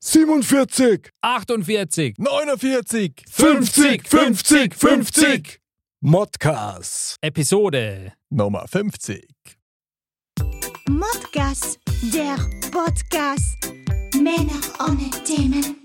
47, 48, 49, 50, 50, 50. Modcast. Episode. Nummer 50. Modcast, der Podcast. Männer ohne Themen.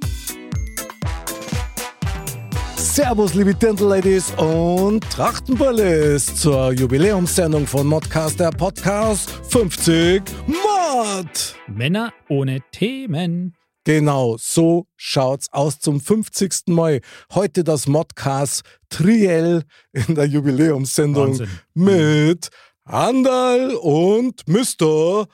Servus, liebe Dirndl-Ladies und Trachtenbullis zur Jubiläumssendung von Modcast, der Podcast 50 Mod. Männer ohne Themen. Genau, so schaut's aus zum 50. Mal. Heute das Modcast Triell in der Jubiläumssendung Wahnsinn. mit Andal und Mr.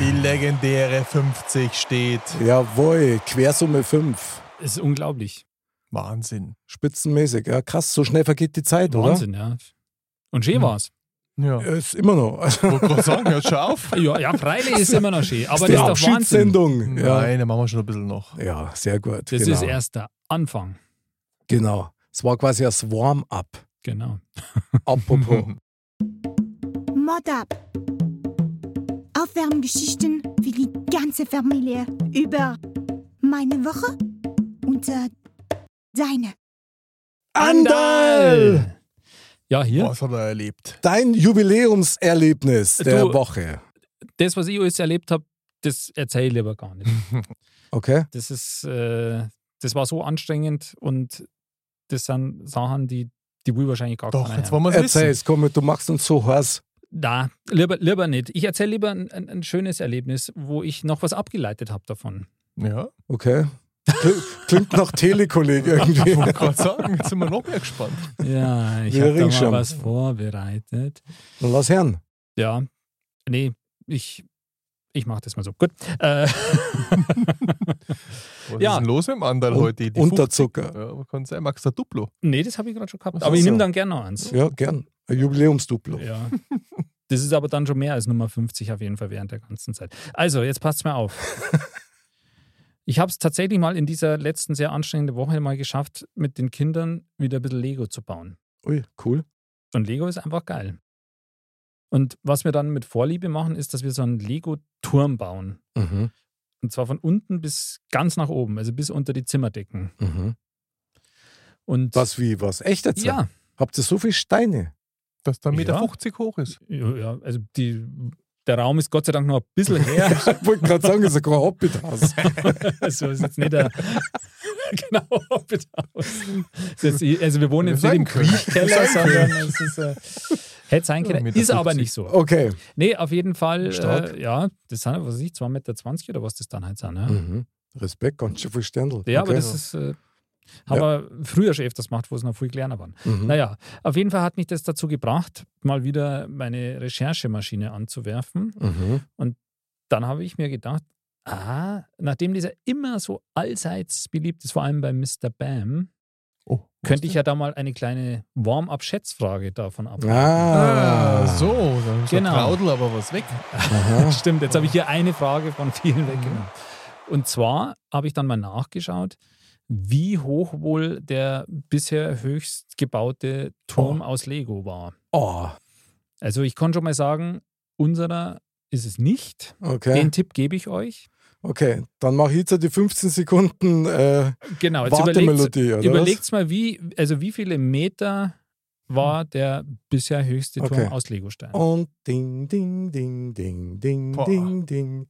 Die legendäre 50 steht. Jawohl, Quersumme 5. Es ist unglaublich. Wahnsinn. Spitzenmäßig, ja krass, so schnell vergeht die Zeit, oder? Wahnsinn, ja. Und schön Hm. war's. Ja. Ist immer noch. Also, Ich wollte gerade sagen, hört schon auf. Ja, ja, freilich ist immer noch schön. Aber die das ist doch Wahnsinn. Abschiedssendung. Ja. Nein, dann machen wir schon ein bisschen noch. ja, sehr gut. Das genau. ist erst der Anfang. Genau. Es war quasi das Warm-up. Genau. Apropos. Mod up. Aufwärmgeschichten für die ganze Familie über meine Woche und äh, deine. Andal! Ja, hier. Was hat er erlebt? Dein Jubiläumserlebnis der Du- Woche. Das, was ich alles erlebt habe, das erzähle ich lieber gar nicht. Okay? Das ist, äh, das war so anstrengend und das sind Sachen, die, die will wahrscheinlich gar Doch, keiner jetzt hören. wollen wir. Erzähl's, komm, du machst uns so heiß. Na, lieber, lieber nicht. Ich erzähle lieber ein, ein, ein schönes Erlebnis, wo ich noch was abgeleitet habe davon. Ja, Okay? Kl- Klingt nach Telekolleg ich irgendwie. wollte gerade sagen, jetzt sind wir noch mehr gespannt. Ja, ich habe da mal schon. was vorbereitet. Dann lass hören. Ja, nee, ich, ich mache das mal so. Gut. Äh, Was Ja. ist denn los mit dem Andal Und- heute? Die Unterzucker. 50? Ja, aber kann sein, magst du ein Duplo? nee, das habe ich gerade schon gehabt. Aber ich nehme so? dann gerne noch eins. Ja, gern. Ein Jubiläumsduplo. Ja. Das ist aber dann schon mehr als Nummer 50 auf jeden Fall während der ganzen Zeit. Also, jetzt passt mir auf. Ich habe es tatsächlich mal in dieser letzten sehr anstrengenden Woche mal geschafft, mit den Kindern wieder ein bisschen Lego zu bauen. Ui, cool. Und Lego ist einfach geil. Und was wir dann mit Vorliebe machen, ist, dass wir so einen Lego-Turm bauen. Mhm. Und zwar von unten bis ganz nach oben, also bis unter die Zimmerdecken. Mhm. Und Was wie, was? Echt jetzt? ja, Habt ihr so viele Steine? Dass der 1,50 Meter Ja. 50 hoch ist. ja, also die, der Raum ist Gott sei Dank noch ein bisschen her. Ich wollte gerade sagen, das ist ein Hobbithaus. Also ist jetzt nicht der genau Hobbithaus. Also wir wohnen jetzt nicht im. Kriechkeller, sondern es ist äh, hätte sein können. Ist aber 50. nicht so. Okay. Nee, auf jeden Fall, Stark. äh, ja, das sind, was weiß ich, 2,20 Meter oder was das dann halt sind. Ja, Mhm. Respekt, ganz schön viel Sterndl. ja okay. aber das ist, äh, haben wir früher schon öfters gemacht, wo es noch viel kleiner waren. Mhm. Naja, auf jeden Fall hat mich das dazu gebracht, mal wieder meine Recherchemaschine anzuwerfen. Mhm. Dann habe ich mir gedacht, ah, nachdem dieser immer so allseits beliebt ist, vor allem bei Mr. Bam, Oh, könnte ich ja da mal eine kleine Warm-up-Schätzfrage davon ab. Ah. Ah, so. Dann ist Genau. Traudel aber was weg. Stimmt, jetzt habe ich hier eine Frage von vielen weggenommen. Und zwar habe ich dann mal nachgeschaut, wie hoch wohl der bisher höchst gebaute Turm aus Lego war. Oh, Also ich kann schon mal sagen, unserer ist es nicht. okay. Den Tipp gebe ich euch. Okay, dann mache ich jetzt die 15 Sekunden äh, Genau, jetzt überlegt, Wartemelodie, oder überlegt's mal, wie, also wie viele Meter war der bisher höchste Turm Okay. aus Legostein? Und ding, ding, ding, ding, ding, Boah. ding, ding,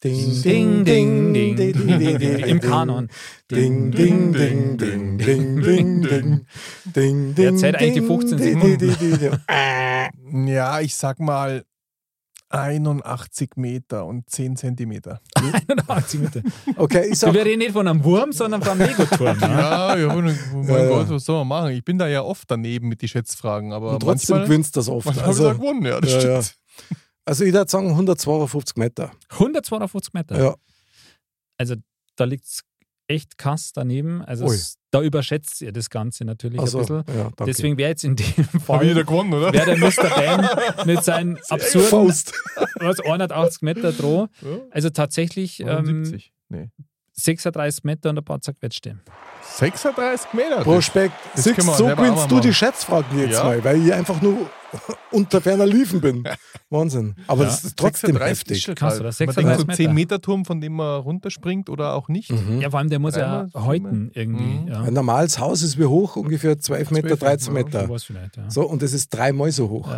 Ding, ding, ding, ding, ding, ding, im Kanon. Ding, ding, ding, ding, ding, ding, ding, ding, Wer ding, zählt eigentlich die ding, 15 ding, Sekunden? ding, ding, ding. Ja, ich sag mal 81 Meter und 10 Zentimeter. 81 Meter. Okay, ich So, sag, wir reden nicht von einem Wurm, sondern vom Lego-Turm. Ne? Ja, ja, mein Ja, ja. Gott, was soll man machen? Ich bin da ja oft daneben mit den Schätzfragen, aber und trotzdem manchmal, gewinnst du das oft. manchmal habe ich da Also, gewonnen, ja, das ja, ja. stimmt. also ich würde sagen 152 Meter. 152 Meter. Ja. Also da liegt es echt krass daneben. Also es, da überschätzt ihr das Ganze natürlich Also, ein bisschen. ja. Deswegen wäre jetzt in dem Fall wieder gewonnen, oder? wäre der Mr. Bam mit seinen absurden Faust. was, 180 Meter droh. Also tatsächlich ähm, 79. Nee. 36 Meter und ein paar zerquetschte. 36 Meter. Prospekt, das wir so gewinnst du die. Schätzfragen jetzt Ja. mal, weil ich einfach nur unter ferner Liefen bin. Wahnsinn. Aber Ja. das ist trotzdem 36 heftig. Kannst du geil. das? Man 36 denkt so Meter? 10 Meter Turm, von dem man runterspringt oder auch nicht. Mhm. Ja, vor allem der muss ja häuten irgendwie. Mhm. Ja. Ein normales Haus ist wie hoch? Ungefähr 12 Meter, 12, 13 ja. Meter. Ja. So, und das ist dreimal so hoch.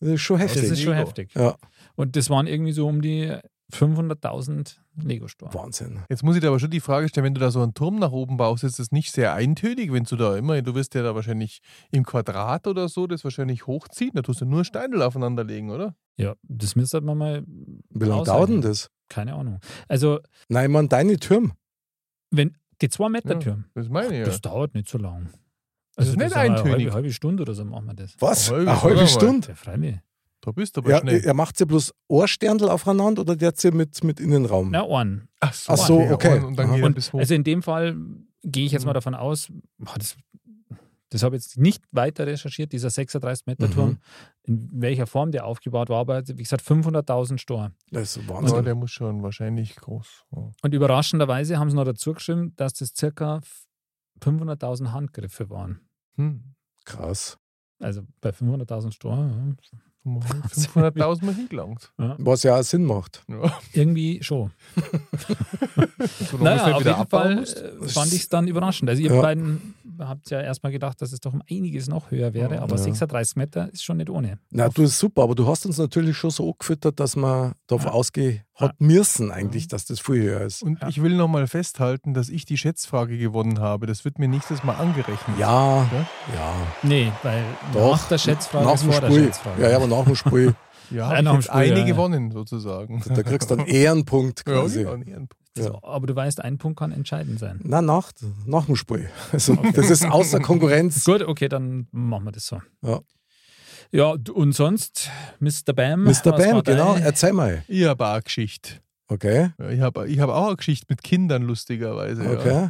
Das ist schon Das heftig. ist schon heftig. ja, Und das waren irgendwie so um die 500.000 Lego-Store. Wahnsinn. Jetzt muss ich dir aber schon die Frage stellen, wenn du da so einen Turm nach oben baust, ist das nicht sehr eintönig, wenn du da immer, du wirst ja da wahrscheinlich im Quadrat oder so das wahrscheinlich hochziehen, da tust du nur Steine aufeinander legen, oder? Ja, das müsste man mal. Wie lange dauert denn das? Keine Ahnung. Also, Nein, man, deine Türme. wenn die 2 Meter Ja, Türme, das meine ich ja. das dauert nicht so lang. Das Also, ist nicht sagen wir eine eintönig. Halbe, halbe Stunde oder so machen wir das. Was? Eine halbe Eine halbe Stunde Stunde? Ja, freilich. Da bist du aber Ja, schnell. er macht sie bloß Ohrsterndl aufeinander oder der sie mit, mit Innenraum? Na, ein. Ach so, Ach so, okay. Und dann geht Und bis hoch. also in dem Fall gehe ich jetzt mal Mhm. davon aus, boah, das, das habe ich jetzt nicht weiter recherchiert, dieser 36 Meter Turm, Mhm. in welcher Form der aufgebaut war, aber wie gesagt 500.000 Store. Das ist ja, Wahnsinn. der muss schon wahrscheinlich groß. Ja. Und überraschenderweise haben sie noch dazu geschrieben, dass das circa 500.000 Handgriffe waren. Hm. Krass. Also bei 500.000 Store, 500.000 Mal hingelangt. ja. Was ja auch Sinn macht. Ja. irgendwie schon. So lange Naja, auf jeden Fall musst. äh, fand ich es dann überraschend. Also ihr Ja. beiden habt ja erstmal gedacht, dass es doch um einiges noch höher wäre, aber Ja. 36 Meter ist schon nicht ohne. Na, du ist super, aber du hast uns natürlich schon so angefüttert, dass man davon Ja. ausgehen hat müssen eigentlich, dass das viel höher ist. Und Ja. ich will nochmal festhalten, dass ich die Schätzfrage gewonnen habe. Das wird mir nächstes Mal angerechnet. Ja, Ja? ja. Nee, weil Doch. nach der Schätzfrage nach ist vor der. Schätzfrage. Ja, ja, aber nach dem Spiel, Ja, Ja, nach Spiel, eine ja, ja. gewonnen sozusagen. da kriegst du einen Ehrenpunkt Ja, quasi. genau, einen Ehrenpunkt. So, aber du weißt, ein Punkt kann entscheidend sein. Na, nach, nach dem Spiel. Also, das ist außer Konkurrenz. Gut, okay, dann machen wir das so. Ja. Ja, und sonst, Mr. Bam. Mr. Bam, genau, erzähl mal. Ich habe auch eine Geschichte. Okay, Ja, Ich habe ich hab auch eine Geschichte mit Kindern, lustigerweise. Ja.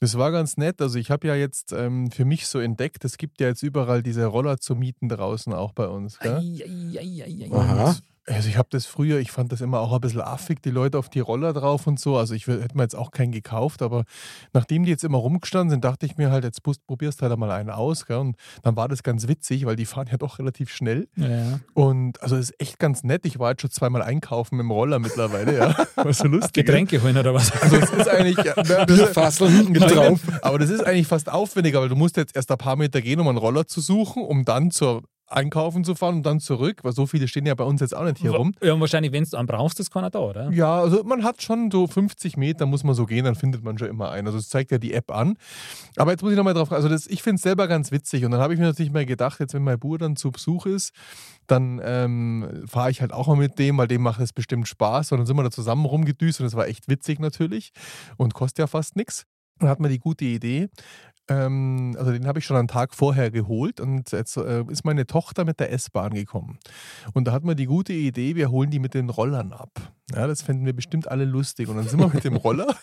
Das war ganz nett. Also ich habe ja jetzt ähm, für mich so entdeckt, es gibt ja jetzt überall diese Roller zu mieten draußen, auch bei uns. Gell? Ei, ei, ei, ei, ei. Aha. Also ich habe das früher, ich fand das immer auch ein bisschen affig, die Leute auf die Roller drauf und so. Also ich hätte mir jetzt auch keinen gekauft, aber nachdem die jetzt immer rumgestanden sind, dachte ich mir halt, jetzt pust- probierst halt einmal einen aus. Gell? Und dann war das ganz witzig, weil die fahren ja doch relativ schnell. Ja. Und also es ist echt ganz nett. Ich war jetzt schon zweimal einkaufen mit dem Roller mittlerweile, ja. Was so lustig. Getränke holen oder was? Also es ist eigentlich. Ja, na, das- Bierfassel hinten Nein, drauf. Aber das ist eigentlich fast aufwendiger, weil du musst jetzt erst ein paar Meter gehen, um einen Roller zu suchen, um dann zur Einkaufen zu fahren und dann zurück, weil so viele stehen ja bei uns jetzt auch nicht hier rum. Ja, und wahrscheinlich, wenn du einen brauchst, ist keiner da, oder? Ja, also man hat schon so 50 Meter, muss man so gehen, dann findet man schon immer einen. Also das zeigt ja die App an. Aber jetzt muss ich nochmal drauf, also das, ich finde es selber ganz witzig. Und dann habe ich mir natürlich mal gedacht, jetzt wenn mein Bruder dann zu Besuch ist, dann ähm, fahre ich halt auch mal mit dem, weil dem macht es bestimmt Spaß. Und dann sind wir da zusammen rumgedüst und das war echt witzig natürlich und kostet ja fast nichts. Dann hat man die gute Idee. Ähm, also den habe ich schon einen Tag vorher geholt und jetzt äh, ist meine Tochter mit der S-Bahn gekommen. Und da hat man die gute Idee, wir holen die mit den Rollern ab. Ja, das fänden wir bestimmt alle lustig. Und dann sind wir mit dem Roller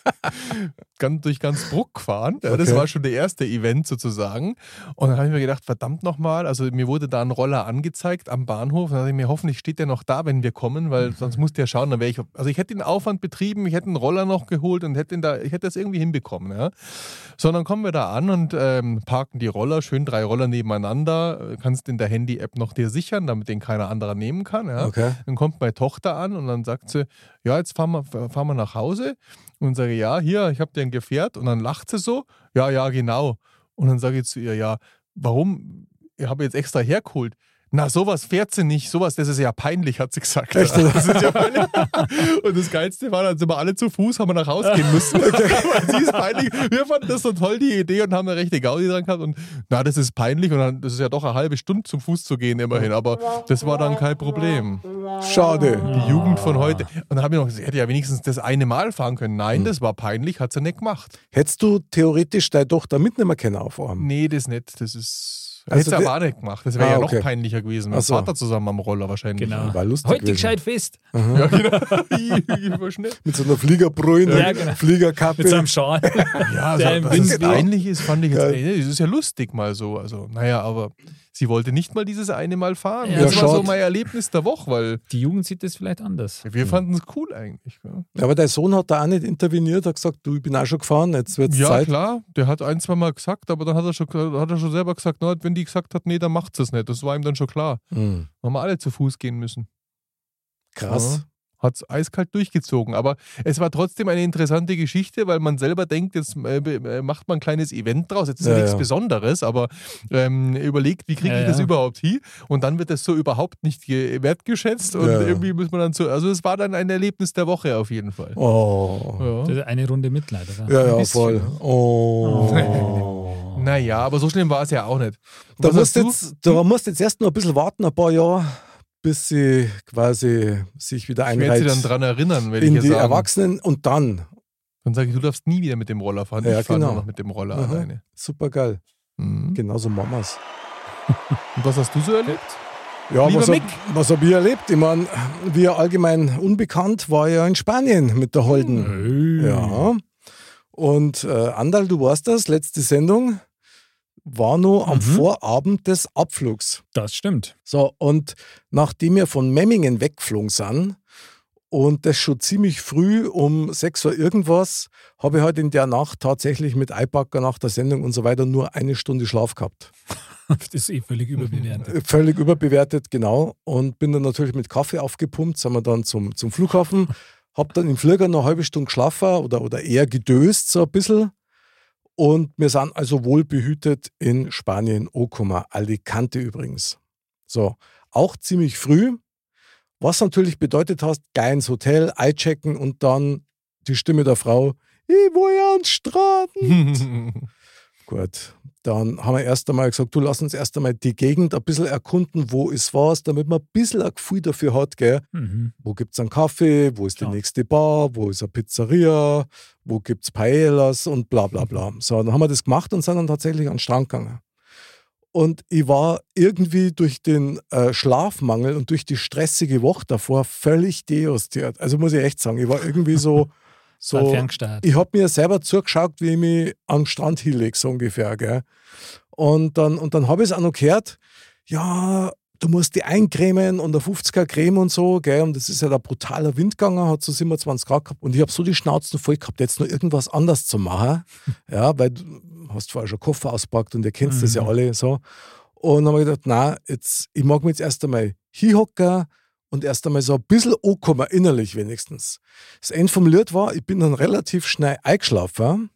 ganz, durch ganz Bruck gefahren. Ja, Das Okay. war schon der erste Event sozusagen. Und dann habe ich mir gedacht, verdammt nochmal, also mir wurde da ein Roller angezeigt am Bahnhof. Und dann dachte ich mir, hoffentlich steht der noch da, wenn wir kommen, weil sonst musst du ja schauen, dann wäre ich. Also ich hätte den Aufwand betrieben, ich hätte einen Roller noch geholt und hätte ihn da, ich hätte das irgendwie hinbekommen. Ja. So, dann kommen wir da an und ähm, parken die Roller, schön drei Roller nebeneinander. Kannst in der Handy-App noch dir sichern, damit den keiner anderer nehmen kann. Ja. Okay. Dann kommt meine Tochter an und dann sagt sie, ja, jetzt fahren wir, fahren wir nach Hause. Und sage ja, hier, ich habe dir ein Gefährt. Und dann lacht sie so, ja, ja, genau. Und dann sage ich zu ihr, ja, warum? Ich habe jetzt extra hergeholt. Na, sowas fährt sie nicht, sowas, das ist ja peinlich, hat sie gesagt. Echt? Das ist ja peinlich. Und das Geilste war, dann sind wir alle zu Fuß, haben wir nach Hause gehen müssen. Sie ist peinlich. Wir fanden das so toll, die Idee, und haben eine rechte Gaudi dran gehabt. Und na, das ist peinlich. Und dann, das ist ja doch eine halbe Stunde zum Fuß zu gehen, immerhin. Aber das war dann kein Problem. Schade. Die Jugend von heute. Und dann habe ich noch gesagt, sie hätte ja wenigstens das eine Mal fahren können. Nein, das war peinlich, hat sie nicht gemacht. Hättest du theoretisch deine Tochter mitnehmen können auf Arm? Nee, das nicht. Das ist. Also hätte sie der- aber auch nicht gemacht. Das wäre Ah, ja okay. noch peinlicher gewesen. Mit Ach so. Vater zusammen am Roller wahrscheinlich. Genau. War lustig Heute gewesen. gescheit fest. Ja, genau. Mit so einer Fliegerbrühe, Ja, genau. Fliegerkappe. Mit seinem Schal. Ja, also, dass es peinlich ist, fand ich jetzt. Ey, das ist ja lustig mal so. Also, naja, aber Sie wollte nicht mal dieses eine Mal fahren. Ja, das war so mein Erlebnis der Woche, weil Die Jugend sieht das vielleicht anders. wir fanden es cool eigentlich. Ja, Ja, aber dein Sohn hat da auch nicht interveniert, hat gesagt, du, ich bin auch schon gefahren, jetzt wird es ja Zeit. klar, der hat ein, zwei Mal gesagt, aber dann hat er schon, hat er schon selber gesagt, na, wenn die gesagt hat, nee, dann macht es nicht. Das war ihm dann schon klar. Hm, Haben wir alle zu Fuß gehen müssen. krass. Hat es eiskalt durchgezogen. Aber es war trotzdem eine interessante Geschichte, weil man selber denkt, jetzt äh, äh, macht man ein kleines Event draus. Jetzt ist ja, nichts ja. Besonderes, aber ähm, überlegt, wie kriege Ja, ich das ja. überhaupt hin? Und dann wird das so überhaupt nicht ge- wertgeschätzt und irgendwie muss man dann so. Also, es war dann ein Erlebnis der Woche auf jeden Fall. Oh. Das eine Runde Mitleid, oder? Ja, ja, bisschen, voll. Oh. Naja, aber so schlimm war es ja auch nicht. Da musst, jetzt, da musst jetzt erst noch ein bisschen warten, ein paar Jahre, bis sie quasi sich wieder Ich werde einreiht sie dann dran erinnern, ich in ihr die sagen. Erwachsenen und dann. Dann sage ich, du darfst nie wieder mit dem Roller fahren. Ja, ich fahre genau. nur noch mit dem Roller Aha. alleine. Super geil. Mhm. Genauso Mamas. Und was hast du so erlebt? Ja, Lieber was Mick. hab, ich erlebt? Ich meine, wie allgemein unbekannt war ich ja in Spanien mit der Holden. Ja. Und äh, Andal, du warst das, letzte Sendung war nur am Mhm. Vorabend des Abflugs. Das stimmt. So, und nachdem wir von Memmingen weggeflogen sind und das schon ziemlich früh um 6 Uhr irgendwas, habe ich halt in der Nacht tatsächlich mit Eipacker nach der Sendung und so weiter nur eine Stunde Schlaf gehabt. Das ist eh völlig überbewertet. Völlig überbewertet, genau. Und bin dann natürlich mit Kaffee aufgepumpt, sind wir dann zum, zum Flughafen, hab dann im Flieger noch eine halbe Stunde geschlafen oder, oder eher gedöst so ein bisschen. Und wir sind also wohlbehütet in Spanien, Okuma, Alicante übrigens. So, auch ziemlich früh, was natürlich bedeutet hast, geil ins Hotel, einchecken und dann die Stimme der Frau, ich will ja ans Strand. Gut, dann haben wir erst einmal gesagt, du lass uns erst einmal die Gegend ein bisschen erkunden, wo ist was, damit man ein bisschen ein Gefühl dafür hat, gell? Mhm. wo gibt es einen Kaffee, wo ist Klar. die nächste Bar, wo ist eine Pizzeria, wo gibt es Paellas und bla bla bla. So, dann haben wir das gemacht und sind dann tatsächlich an den Strand gegangen. Und ich war irgendwie durch den äh, Schlafmangel und durch die stressige Woche davor völlig dejustiert. Also muss ich echt sagen, ich war irgendwie so, So. ich habe mir selber zugeschaut, wie ich mich am Strand hinlege, so ungefähr. Gell? Und dann, und dann habe ich es auch noch gehört, ja, du musst die eincremen und eine 50er Creme und so. Gell? Und das ist ja da brutaler Wind gegangen, hat so 27 Grad gehabt. Und ich habe so die Schnauzen voll gehabt, jetzt noch irgendwas anders zu machen. ja, weil du hast vorher schon Koffer auspackt und ihr kennt das ja Mhm. alle so. Und dann habe ich gedacht, na, jetzt, ich mag mich jetzt erst einmal hinhocken und erst einmal so ein bisschen ankommen, innerlich wenigstens. Das Ende vom Lied war, ich bin dann relativ schnell eingeschlafen.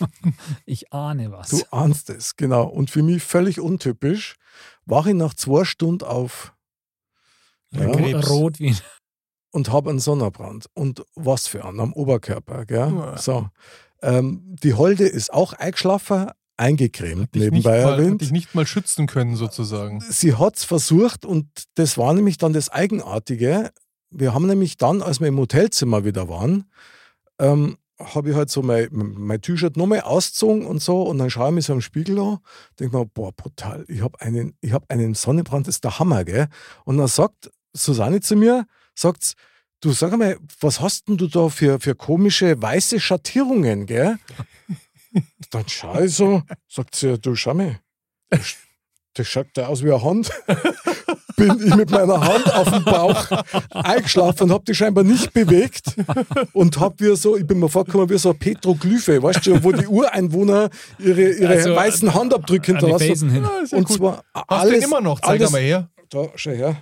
Ich ahne was. Du ahnst es, genau. Und für mich völlig untypisch, war ich nach zwei Stunden auf ja. Rot wie und habe einen Sonnenbrand. Und was für einen am Oberkörper. Gell? Ja. So. Ähm, die Holde ist auch eingeschlafen, eingecremt, nebenbei mal, hat erwähnt. dich nicht mal schützen können, sozusagen. sie hat es versucht und das war nämlich dann das Eigenartige. Wir haben nämlich dann, als wir im Hotelzimmer wieder waren, ähm, habe ich halt so mein, mein T-Shirt nochmal ausgezogen und so und dann schaue ich mich so im Spiegel an, denke mir, boah, brutal, ich habe einen, ich hab einen Sonnenbrand, das ist der Hammer, gell? Und dann sagt Susanne zu mir, sagt du sag einmal, was hast denn du da für, für komische weiße Schattierungen, gell? Dann schaue ich so, sagt sie, du schau mal, das, schaut da aus wie eine Hand. Bin ich mit meiner Hand auf dem Bauch eingeschlafen und habe die scheinbar nicht bewegt und habe wie so, ich bin mir vorgekommen wie so eine Petroglyphe, weißt du, wo die Ureinwohner ihre, ihre Also, weißen Handabdrücke an die hinterlassen. Hin. Ja, ist ja Und gut. zwar Hast alles, du immer noch? Zeig alles, mal her. Da, schau her.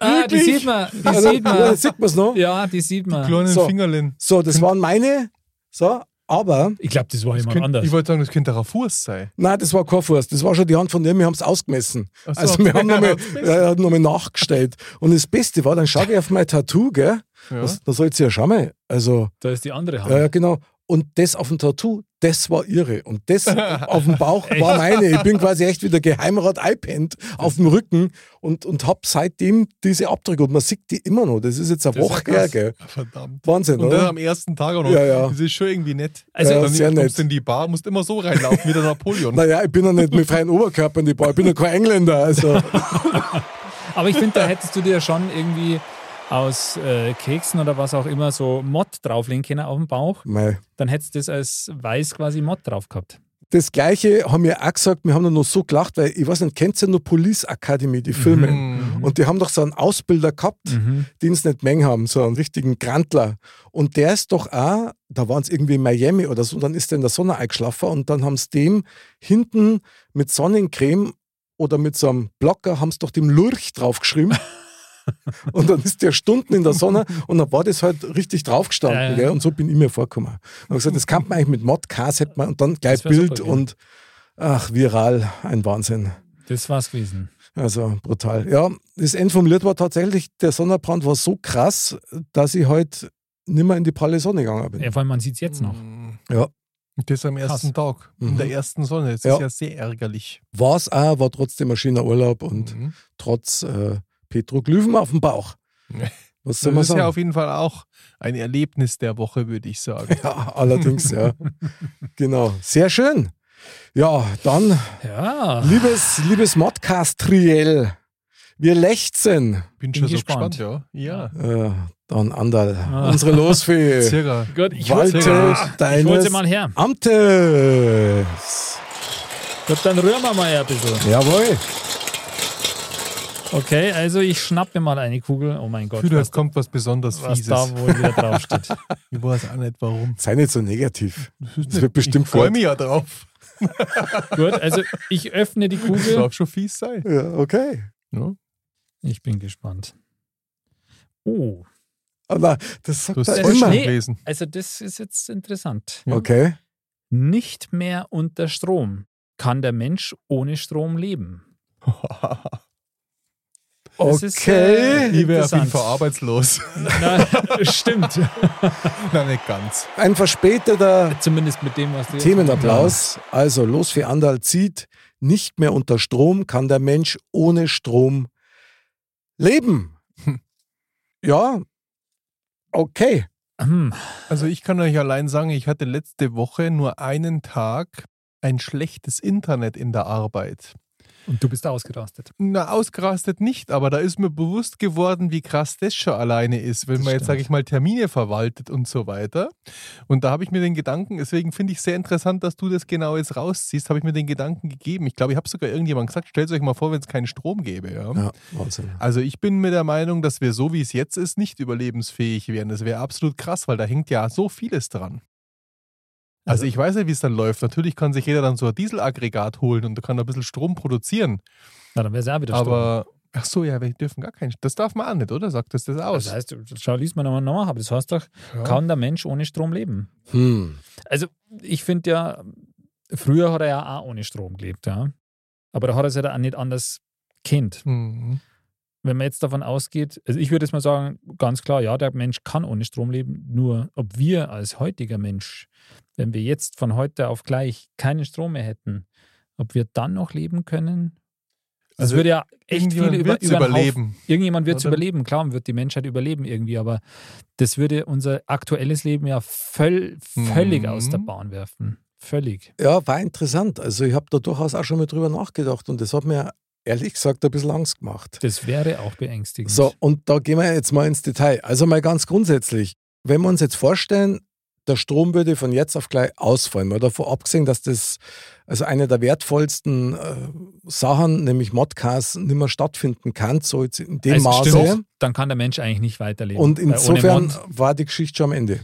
Ah, die sieht man. Die Also, sieht ja, man. sieht man's noch? Ja, die sieht man. Kleinen So. Fingerlin. So, das waren meine. So, aber, Ich glaube, das war Das jemand könnt, anders. ich wollte sagen, das könnte ein Fuß sein. nein, das war kein Fuß. Das war schon die Hand von dem, wir haben es ausgemessen. So, also, wir haben nochmal äh, noch mal nachgestellt. Und das Beste war, dann schaue ich auf mein Tattoo, gell? Ja. Das, da soll sie ja schauen mal. Also, Da ist die andere Hand. Ja, genau. Und das auf dem Tattoo, das war ihre. Und das auf dem Bauch war meine. Ich bin quasi echt wieder Geheimrat einpennt auf dem Rücken und, und hab seitdem diese Abdrücke. Und man sieht die immer noch. Das ist jetzt eine Das Woche her, gell? Verdammt. Wahnsinn, Und dann oder? am ersten Tag auch noch. Ja, ja. Das ist schon irgendwie nett. Also, Ja, dann sehr kommst nett. du in die Bar, musst immer so reinlaufen wie der Napoleon. Naja, ich bin ja nicht mit freien Oberkörper in die Bar. Ich bin ja kein Engländer. Also, Aber ich finde, da hättest du dir schon irgendwie aus äh, Keksen oder was auch immer so Mod drauflegen können auf dem Bauch. mei. Dann hättest du das als weiß quasi Mod drauf gehabt. das Gleiche haben wir auch gesagt, wir haben dann noch so gelacht, weil ich weiß nicht, kennt ihr nur Police Academy, die Filme? Mhm. Und die haben doch so einen Ausbilder gehabt, Mhm. den es nicht mengen haben, so einen richtigen Grantler. Und der ist doch auch, da waren es irgendwie in Miami oder so, und dann ist der in der Sonne eingeschlafen und dann haben sie dem hinten mit Sonnencreme oder mit so einem Blocker haben sie doch dem Lurch draufgeschrieben. und dann ist der Stunden in der Sonne und dann war das halt richtig draufgestanden. Ja, ja. Und so bin ich mir vorgekommen. Und hab gesagt, das kann man eigentlich mit Modcast hätte man und dann gleich Bild und ach, viral, ein Wahnsinn. Das war's gewesen. Also brutal. Ja, das vom Lied war tatsächlich, der Sonnenbrand war so krass, dass ich heute nicht mehr in die pralle Sonne gegangen bin. Ja, vor allem, man sieht es jetzt noch. Mhm. Ja. Und Das am ersten Tag, in Mhm. der ersten Sonne. Das Ja. ist ja sehr ärgerlich. War es auch, war trotzdem ein schöner Urlaub und Mhm. trotz äh, Petroglyphen auf dem Bauch. Was soll Das man ist ja sagen? auf jeden Fall auch ein Erlebnis der Woche, würde ich sagen. Ja, allerdings, ja. genau. Sehr schön. Ja, dann, Ja. liebes, liebes Modcast-Triell, wir lechzen. Bin Bin schon so gespannt. gespannt, ja. Ja. Äh, dann Andal, Ah. unsere Losfee. Circa. Gut, ich Walte Walter, ich hol deines sie mal her. Amtes. Gut, dann rühren wir mal ein bisschen. Jawohl. Okay, also ich schnapp mir mal eine Kugel. Oh mein Gott, was, es kommt was besonders was Fieses. da wohl wieder draufsteht. Ich weiß auch nicht warum. Sei nicht so negativ. Das wird bestimmt ich freue mich ja drauf. Gut, also ich öffne die Das Kugel. darf schon fies sein. Ja, okay. Ja. Ich bin gespannt. Oh, Aber das sagt Du hast immer. gelesen. also das ist jetzt interessant. Ja. Okay. Nicht mehr unter Strom. Kann der Mensch ohne Strom leben? Das ist, Okay. äh, Ich wäre auf jeden. Fall arbeitslos. Na, stimmt. Nein, nicht ganz. Ein verspäteter Zumindest mit dem, was du Themenapplaus. Also, los für Andal zieht. Nicht mehr unter Strom kann der Mensch ohne Strom leben. Hm. Ja, okay. Hm. Also ich kann euch allein sagen, ich hatte letzte Woche nur einen Tag ein schlechtes Internet in der Arbeit. Und du bist ausgerastet. Na, ausgerastet nicht, aber da ist mir bewusst geworden, wie krass das schon alleine ist, wenn Das man jetzt, sage ich mal, Termine verwaltet und so weiter. Und da habe ich mir den Gedanken, deswegen finde ich sehr interessant, dass du das genau jetzt rausziehst, habe ich mir den Gedanken gegeben. Ich glaube, ich habe sogar irgendjemand gesagt, stellt euch mal vor, wenn es keinen Strom gäbe. Ja? Ja, Wahnsinn. Also ich bin mir der Meinung, dass wir so wie es jetzt ist, nicht überlebensfähig wären. Das wäre absolut krass, weil da hängt ja so vieles dran. Also, Also- ich weiß nicht, wie es dann läuft. Natürlich kann sich jeder dann so ein Dieselaggregat holen und kann ein bisschen Strom produzieren. Na, dann wäre es auch wieder Strom. aber ach so, ja, wir dürfen gar keinen. Das darf man auch nicht, oder? Sagt das das aus? das heißt, schau, lies mal nochmal nach, aber das heißt doch, Ja. kann der Mensch ohne Strom leben? Hm. Also, ich finde ja, früher hat er ja auch ohne Strom gelebt, ja. Aber da hat er es ja auch nicht anders kennt. Mhm. Wenn man jetzt davon ausgeht, also ich würde jetzt mal sagen, ganz klar, ja, der Mensch kann ohne Strom leben, nur ob wir als heutiger Mensch, wenn wir jetzt von heute auf gleich keinen Strom mehr hätten, ob wir dann noch leben können? Das Also würde ja echt viele über, über überleben. Irgendjemand wird es überleben, klar, wird die Menschheit überleben irgendwie, aber das würde unser aktuelles Leben ja völl, völlig Mhm. aus der Bahn werfen. Völlig. Ja, war interessant. Also, ich habe da durchaus auch schon mal drüber nachgedacht und das hat mir ehrlich gesagt ein bisschen Angst gemacht. Das wäre auch beängstigend. So, und da gehen wir jetzt mal ins Detail. Also mal ganz grundsätzlich, wenn wir uns jetzt vorstellen, der Strom würde von jetzt auf gleich ausfallen. Mal davon abgesehen, dass das also eine der wertvollsten äh, Sachen, nämlich Modcasts, nicht mehr stattfinden kann, so jetzt in dem Also Maße. stimmt, dann kann der Mensch eigentlich nicht weiterleben. Und insofern war die Geschichte schon am Ende.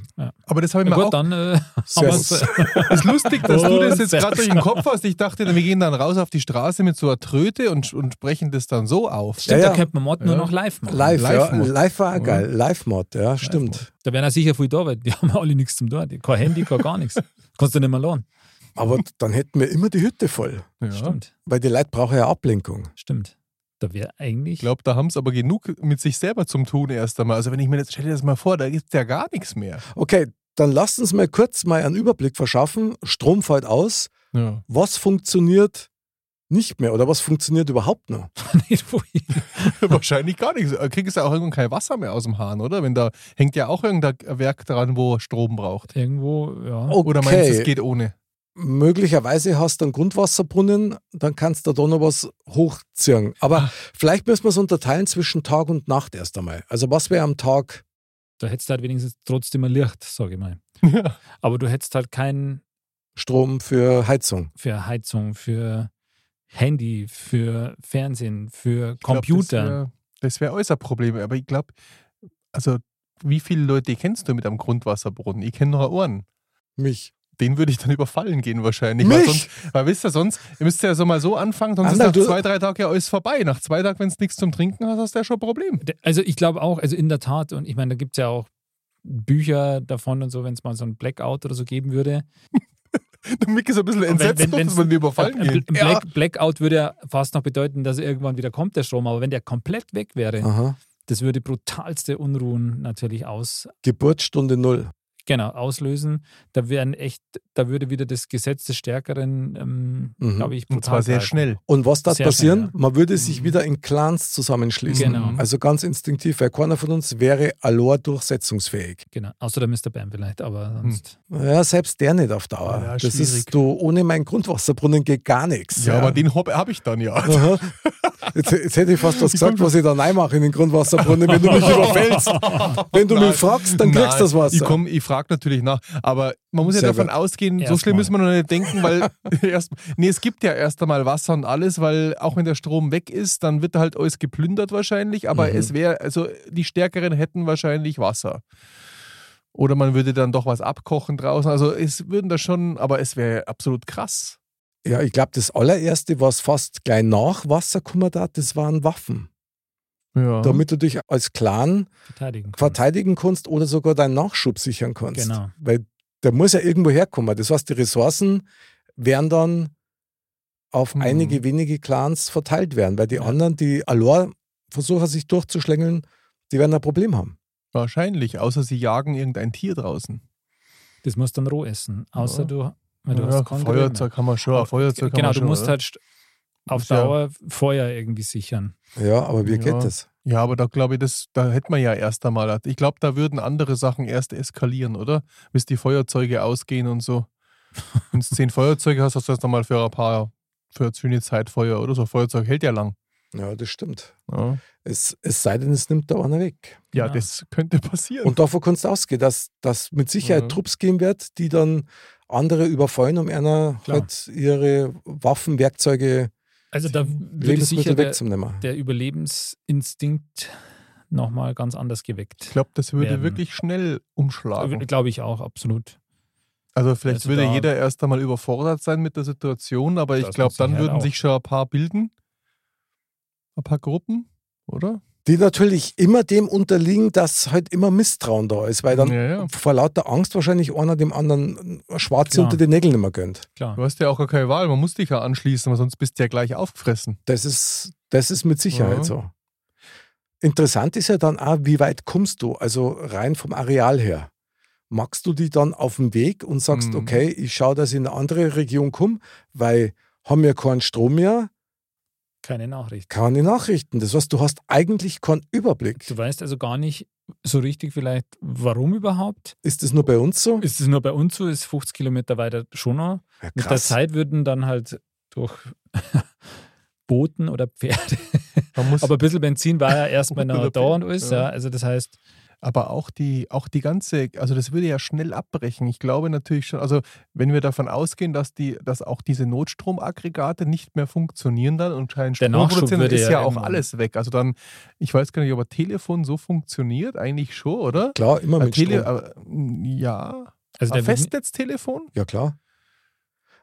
Aber das habe ich Na mir gut, auch dann äh, gut. ist lustig, dass du das jetzt gerade durch den Kopf hast. Ich dachte, wir gehen dann raus auf die Straße mit so einer Tröte und, und sprechen das dann so auf. Stimmt, Ja, ja. da könnte man Mod nur Ja. noch live machen. Live, ja. Live-Mod. Live war auch Ja. geil. Live-Mod, ja, stimmt. Da wären ja sicher viel da, weil die haben alle nichts zum tun. Kein Handy, kein gar nichts. Kannst du nicht mehr laden. Aber dann hätten wir immer die Hütte voll, Ja. Stimmt, weil die Leute brauchen ja Ablenkung. stimmt. Da wäre eigentlich. Ich glaube, da haben sie aber genug mit sich selber zum Tun erst einmal. Also wenn ich mir jetzt, stell dir das mal vor, da gibt es ja gar nichts mehr. Okay, dann lasst uns mal kurz mal einen Überblick verschaffen. Strom fällt aus. Ja. Was funktioniert nicht mehr oder was funktioniert überhaupt noch? Wahrscheinlich gar nichts. Da Kriegst du auch irgendwann kein Wasser mehr aus dem Hahn, oder? Wenn da hängt ja auch irgendein Werk dran, wo Strom braucht. Irgendwo, ja. Okay. Oder meinst du, es geht ohne? Möglicherweise hast du einen Grundwasserbrunnen, dann kannst du da noch was hochziehen. Aber Ah. vielleicht müssen wir es unterteilen zwischen Tag und Nacht erst einmal. Also was wäre am Tag? Da hättest du halt wenigstens trotzdem ein Licht, sage ich mal. Ja. Aber du hättest halt keinen Strom für Heizung. für Heizung, für Handy, für Fernsehen, für Ich glaub, Computer. Das wäre wär äußerst Problem. Aber ich glaube, also wie viele Leute kennst du mit einem Grundwasserbrunnen? Ich kenne nur einen. Mich. Den würde ich dann überfallen gehen wahrscheinlich. Weil, Mich? sonst, weil wisst ihr, sonst, ihr müsst ja so mal so anfangen, sonst Ander, ist nach zwei, drei Tagen ja alles vorbei. Nach zwei Tagen, wenn es nichts zum Trinken hast, hast du ja schon ein Problem. Also ich glaube auch, also in der Tat, und ich meine, da gibt es ja auch Bücher davon und so, wenn es mal so ein Blackout oder so geben würde. Der Mick ist ein bisschen Wenn- entsetzt, wenn- dass wenn's- man die überfallen. Bl- ein Black, Blackout würde ja fast noch bedeuten, dass irgendwann wieder kommt der Strom, aber wenn der komplett weg wäre, Aha. das würde brutalste Unruhen natürlich aus, Geburtsstunde null. Genau, auslösen. Da wären echt, da würde wieder das Gesetz des Stärkeren, ähm, Mhm. glaube ich, Und zwar sehr greifen. schnell. Und was da passieren? schnell, ja. Man würde sich Mhm. wieder in Clans zusammenschließen. Genau. Also ganz instinktiv, weil keiner von uns wäre Alor durchsetzungsfähig. Genau, außer der Mr. Bam vielleicht, aber Hm. sonst. Ja, selbst der nicht auf Dauer. Ja, das schwierig. ist, du, ohne meinen Grundwasserbrunnen geht gar nichts. Ja, aber den habe hab ich dann ja. Jetzt, jetzt hätte ich fast was gesagt, was ich da reinmache in den Grundwasserbrunnen, wenn du mich überfällst. Wenn du Nein. mich fragst, dann kriegst du das Wasser. Ich, komm, ich frage natürlich nach. Aber man muss ja Sehr davon gut. ausgehen, so Erstmal. schlimm müssen wir noch nicht denken, weil erst, nee, es gibt ja erst einmal Wasser und alles, weil auch wenn der Strom weg ist, dann wird halt alles geplündert wahrscheinlich. Aber Mhm. es wäre, also die Stärkeren hätten wahrscheinlich Wasser. Oder man würde dann doch was abkochen draußen. Also es würden da schon, aber es wäre absolut krass. Ja, ich glaube, das allererste, was fast gleich nach Wasser gekommen hat, das waren Waffen. Ja. Damit du dich als Clan Verteidigen. kannst. verteidigen kannst oder sogar deinen Nachschub sichern kannst. Genau. Weil der muss ja irgendwo herkommen. Das heißt, die Ressourcen werden dann auf Mhm. einige wenige Clans verteilt werden, weil die Ja. anderen, die Alor versuchen, sich durchzuschlängeln, die werden ein Problem haben. Wahrscheinlich, außer sie jagen irgendein Tier draußen. Das musst du dann roh essen. Außer Ja. du, weil du ja, Feuerzeug kann man schon, Feuerzeug Genau, du schon. musst oder? halt auf Muss ja- Dauer Feuer irgendwie sichern. Ja, aber wie Ja. geht das? Ja, aber da glaube ich, das, da hätte man ja erst einmal. Ich glaube, da würden andere Sachen erst eskalieren, oder? Bis die Feuerzeuge ausgehen und so. Wenn du zehn Feuerzeuge hast, hast du erst einmal für ein paar, für eine schöne Zeit Feuer oder so. Feuerzeug hält ja lang. Ja, das stimmt. Ja, Es, es sei denn, es nimmt da einer weg. ja Genau. das könnte passieren. Und davon kannst du ausgehen, dass das mit Sicherheit Ja. Trupps geben wird, die dann andere überfallen, um einer Klar. halt ihre Waffen, Werkzeuge, Also da würde sicher der, der Überlebensinstinkt nochmal ganz anders geweckt. ich glaube, das würde werden. wirklich schnell umschlagen. Glaube ich auch, absolut. Also vielleicht Also würde jeder erst einmal überfordert sein mit der Situation, aber ich glaube, dann würden auch. sich schon ein paar bilden. Ein paar Gruppen, oder? Die natürlich immer dem unterliegen, dass halt immer Misstrauen da ist, weil dann Ja, ja. vor lauter Angst wahrscheinlich einer dem anderen Schwarze Klar. unter den Nägeln nicht mehr gönnt. Klar. Du hast ja auch gar keine Wahl, man muss dich ja anschließen, weil sonst bist du ja gleich aufgefressen. Das ist, das ist mit Sicherheit Ja. so. Interessant ist ja dann auch, wie weit kommst du, also rein vom Areal her. Magst du die dann auf dem Weg und sagst, Mhm. okay, ich schaue, dass ich in eine andere Region komme, weil haben wir keinen Strom mehr, Keine Nachricht. keine Nachrichten. Das heißt, du hast eigentlich keinen Überblick. Du weißt also gar nicht so richtig vielleicht, warum überhaupt. Ist das nur bei uns so? Ist es nur bei uns so? Ist 50 Kilometer weiter schon noch? Ja, Mit der Zeit würden dann halt durch Booten oder Pferde. Aber ein bisschen Benzin war ja erstmal noch da und alles. Ja. Also das heißt, Aber auch die, auch die ganze, also das würde ja schnell abbrechen. Ich glaube natürlich schon, also wenn wir davon ausgehen, dass die, dass auch diese Notstromaggregate nicht mehr funktionieren dann und kein Strom produzieren, ist ja ja, auch alles weg. Also dann, ich weiß gar nicht, ob ein Telefon so funktioniert, eigentlich schon, oder? Klar, immer Ein mit Tele, Strom. aber, mm, ja. also Ein Festnetztelefon? Ja, klar.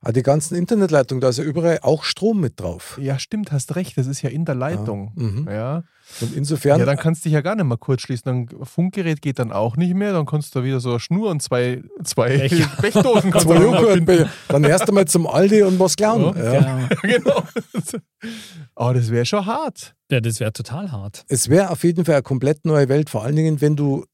Ah, die ganzen Internetleitungen, da ist ja überall auch Strom mit drauf. Ja, stimmt, hast recht, das ist ja in der Leitung. Ja, mhm. Ja. Und insofern, Ja, dann kannst du dich ja gar nicht mehr kurz schließen. Dann Funkgerät geht dann auch nicht mehr. Dann kannst du da wieder so eine Schnur und zwei, zwei Becher. Blechdosen kannst zwei Joghurt, dann erst einmal zum Aldi und was klauen. Ja. Ja. genau. genau. Aber das wäre schon hart. Ja, das wäre total hart. Es wäre auf jeden Fall eine komplett neue Welt, vor allen Dingen, wenn du,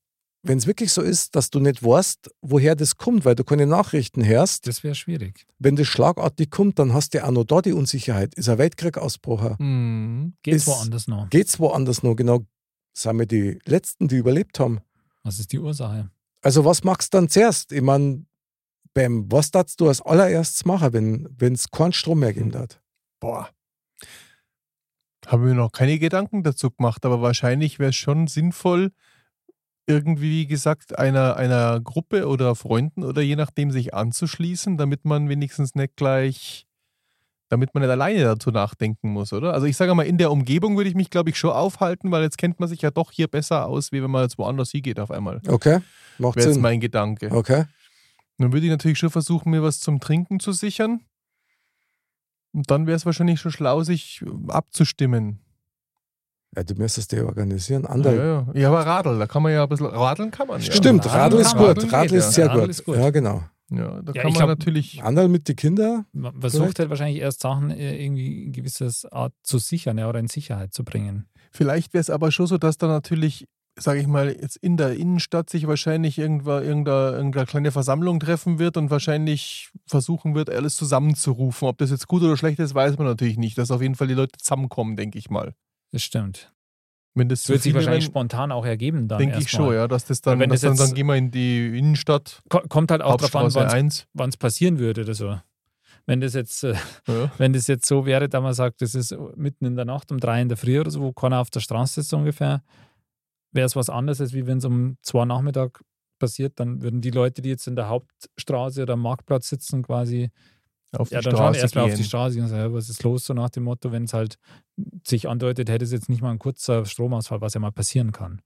wenn es wirklich so ist, dass du nicht weißt, woher das kommt, weil du keine Nachrichten hörst. Das wäre schwierig. Wenn das schlagartig kommt, dann hast du ja auch noch da die Unsicherheit. Ist ein Weltkrieg ausbrochen? Hm. Geht's Ist- woanders noch? Geht's woanders noch? Genau, sind wir die Letzten, die überlebt haben. Was ist die Ursache? Also was machst du dann zuerst? Ich meine, Bam, was darfst du als allererstes machen, wenn es keinen Strom mehr geben hat? Boah. Habe mir noch keine Gedanken dazu gemacht, aber wahrscheinlich wäre es schon sinnvoll, irgendwie, wie gesagt, einer, einer Gruppe oder Freunden oder je nachdem sich anzuschließen, damit man wenigstens nicht gleich, damit man nicht alleine dazu nachdenken muss, oder? Also ich sage mal, in der Umgebung würde ich mich, glaube ich, schon aufhalten, weil jetzt kennt man sich ja doch hier besser aus, wie wenn man jetzt woanders hingeht auf einmal. Okay, macht Wäre jetzt Sinn. mein Gedanke. Okay. Dann würde ich natürlich schon versuchen, mir was zum Trinken zu sichern. Und dann wäre es wahrscheinlich schon schlau, sich abzustimmen. Ja, du müsstest dir organisieren. Ja, Andere. ja. ja, aber Radl, da kann man ja ein bisschen, radeln kann man ja. Stimmt, Radl Radl ist gut. man. Radl Radl ist sehr ja. Radl gut. ist gut. Ja, genau. Ja, da Ja, kann man glaub- natürlich. Anderl mit den Kindern. Man versucht halt wahrscheinlich erst Sachen äh, irgendwie in gewisses Art zu sichern ja, oder in Sicherheit zu bringen. Vielleicht wäre es aber schon so, dass da natürlich, sage ich mal, jetzt in der Innenstadt sich wahrscheinlich irgendwo, irgendeine, irgendeine kleine Versammlung treffen wird und wahrscheinlich versuchen wird, alles zusammenzurufen. Ob das jetzt gut oder schlecht ist, weiß man natürlich nicht. Dass auf jeden Fall die Leute zusammenkommen, denke ich mal. Das stimmt. Wenn das Das wird sich wahrscheinlich werden, spontan auch ergeben dann. denke ich schon, ja, dass das dann, Wenn das dann, dann gehen wir in die Innenstadt, Ko- Kommt halt auch darauf an, wann 1. es passieren würde oder so. Wenn das jetzt äh, Ja. wenn das jetzt so wäre, dass man sagt, das ist mitten in der Nacht um drei in der Früh oder so, wo keiner auf der Straße so ungefähr, wäre es was anderes, als wie wenn es um zwei Nachmittag passiert, dann würden die Leute, die jetzt in der Hauptstraße oder am Marktplatz sitzen, quasi Auf die ja, dann schauen Straße erstmal auf gehen. die Straße und sagen, was ist los, so nach dem Motto, wenn es halt sich andeutet, hätte es jetzt nicht mal ein kurzer Stromausfall, was ja mal passieren kann.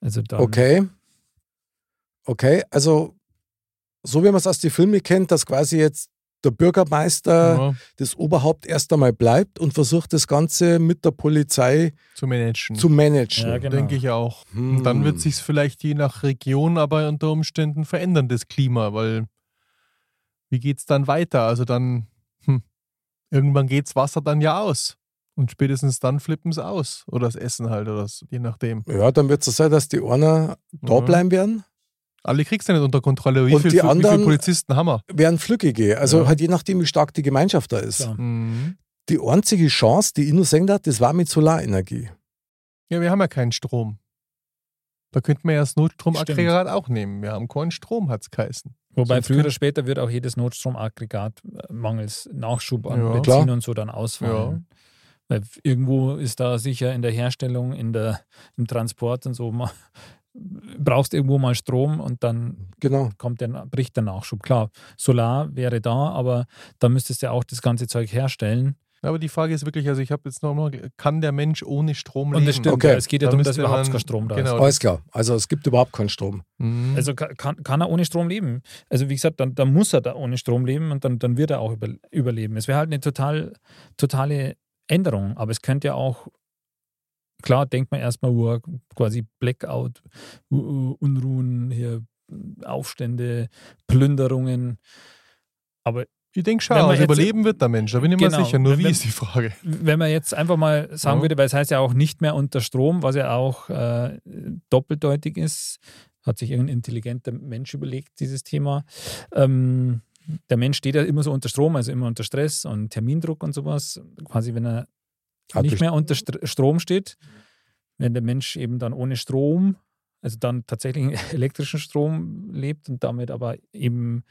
Also dann, Okay. Okay, also so wie man es aus den Filmen kennt, dass quasi jetzt der Bürgermeister ja, das Oberhaupt erst einmal bleibt und versucht das Ganze mit der Polizei zu managen. zu managen. Ja, genau. Denke ich auch. Hm. Dann wird sich vielleicht je nach Region aber unter Umständen verändern, das Klima, weil wie geht es dann weiter? Also dann, hm, irgendwann geht's Wasser dann ja aus. Und spätestens dann flippen es aus. Oder das Essen halt, oder das, je nachdem. Ja, dann wird es so sein, dass die einer da Mhm. bleiben werden, Alle kriegst du nicht unter Kontrolle. Wie, Und viel, die wie viele anderen- Polizisten haben wir? werden Flüggige. Also Ja. halt je nachdem, wie stark die Gemeinschaft da ist. Klar. Mhm. Die einzige Chance, die ich nur sehen darf, das war mit Solarenergie. Ja, wir haben ja keinen Strom. Da könnten wir ja das Notstromaggregat auch nehmen. Wir haben keinen Strom, hat es geheißen. Wobei Sonst früher oder später wird auch jedes Notstromaggregat äh, mangels Nachschub an Ja. Benzin Klar. und so dann ausfallen. Weil irgendwo ist da sicher in der Herstellung, in der, im Transport und so, ma- brauchst irgendwo mal Strom und dann Genau. kommt der, bricht der Nachschub. Klar, Solar wäre da, aber da müsstest du ja auch das ganze Zeug herstellen. Aber die Frage ist wirklich, also ich habe jetzt nochmal, kann der Mensch ohne Strom leben? Und das stimmt, Okay. ja, es geht ja Da darum, dass überhaupt kein Strom da genau. ist. Alles klar. Also es gibt überhaupt keinen Strom. Mhm. Also ka- kann, kann er ohne Strom leben. Also wie gesagt, dann, dann muss er da ohne Strom leben und dann, dann wird er auch über, überleben. Es wäre halt eine total, totale Änderung, aber es könnte ja auch, klar, denkt man erstmal, uh, quasi Blackout, uh, uh, Unruhen, hier Aufstände, Plünderungen. Aber ich denke schon, also überleben wird der Mensch, da bin ich mir Genau. sicher. Nur Wenn- wie ist die Frage? wenn man jetzt einfach mal sagen Ja. würde, weil es heißt ja auch nicht mehr unter Strom, was ja auch äh, doppeldeutig ist, hat sich irgendein intelligenter Mensch überlegt, dieses Thema. Ähm, der Mensch steht ja immer so unter Strom, also immer unter Stress und Termindruck und sowas. Quasi, wenn er Hat nicht mehr unter Str Strom steht, wenn der Mensch eben dann ohne Strom, also dann tatsächlich elektrischen Strom lebt und damit aber eben